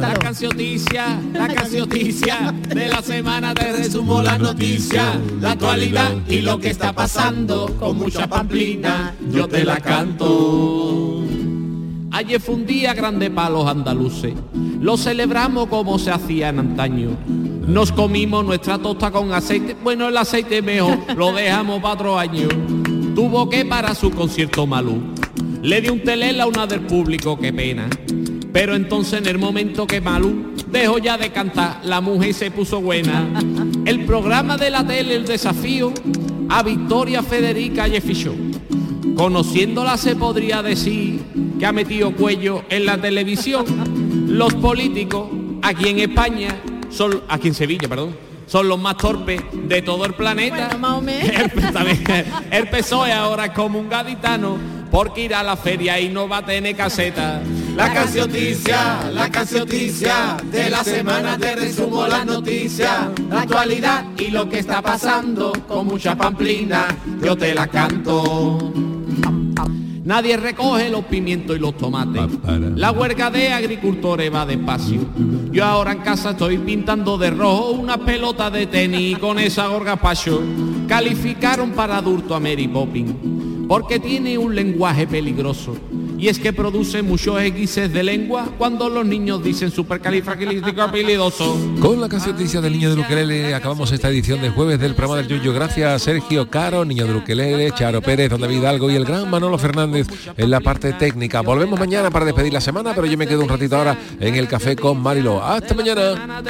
La cancioticia, la cancioticia de la semana te resumo las noticias, la actualidad y lo que está pasando con mucha pamplina, yo te la canto. Ayer fue un día grande para los andaluces, lo celebramos como se hacía en antaño. Nos comimos nuestra tosta con aceite, bueno el aceite mejor, lo dejamos para otro año. Tuvo que para su concierto Malú, le dio un telela a una del público, qué pena. Pero entonces en el momento que Malú dejó ya de cantar, la mujer se puso buena. El programa de la tele, el desafío, a Victoria Federica Jeffy Show. Conociéndola se podría decir que ha metido cuello en la televisión. Los políticos aquí en España, son, aquí en Sevilla, perdón, son los más torpes de todo el planeta. El, también, el PSOE ahora es como un gaditano, porque irá a la feria y no va a tener caseta. La cancioticia, la cancioticia, de la semana te resumo las noticias, la actualidad y lo que está pasando, con mucha pamplina, yo te la canto. Nadie recoge los pimientos y los tomates. La huelga de agricultores va despacio. Yo ahora en casa estoy pintando de rojo una pelota de tenis con esa pacho. Calificaron para adulto a Mary Poppins porque tiene un lenguaje peligroso. Y es que produce muchos X's de lengua cuando los niños dicen supercalifragilísticoexpialidoso. Con la cancioticia del niño de Ukelele acabamos esta edición de jueves del programa del Yuyo. Gracias a Sergio Caro, niño de Ukelele, Charo Pérez, Don David Algo y el gran Manolo Fernández en la parte técnica. Volvemos mañana para despedir la semana, pero yo me quedo un ratito ahora en el café con Marilo. Hasta mañana.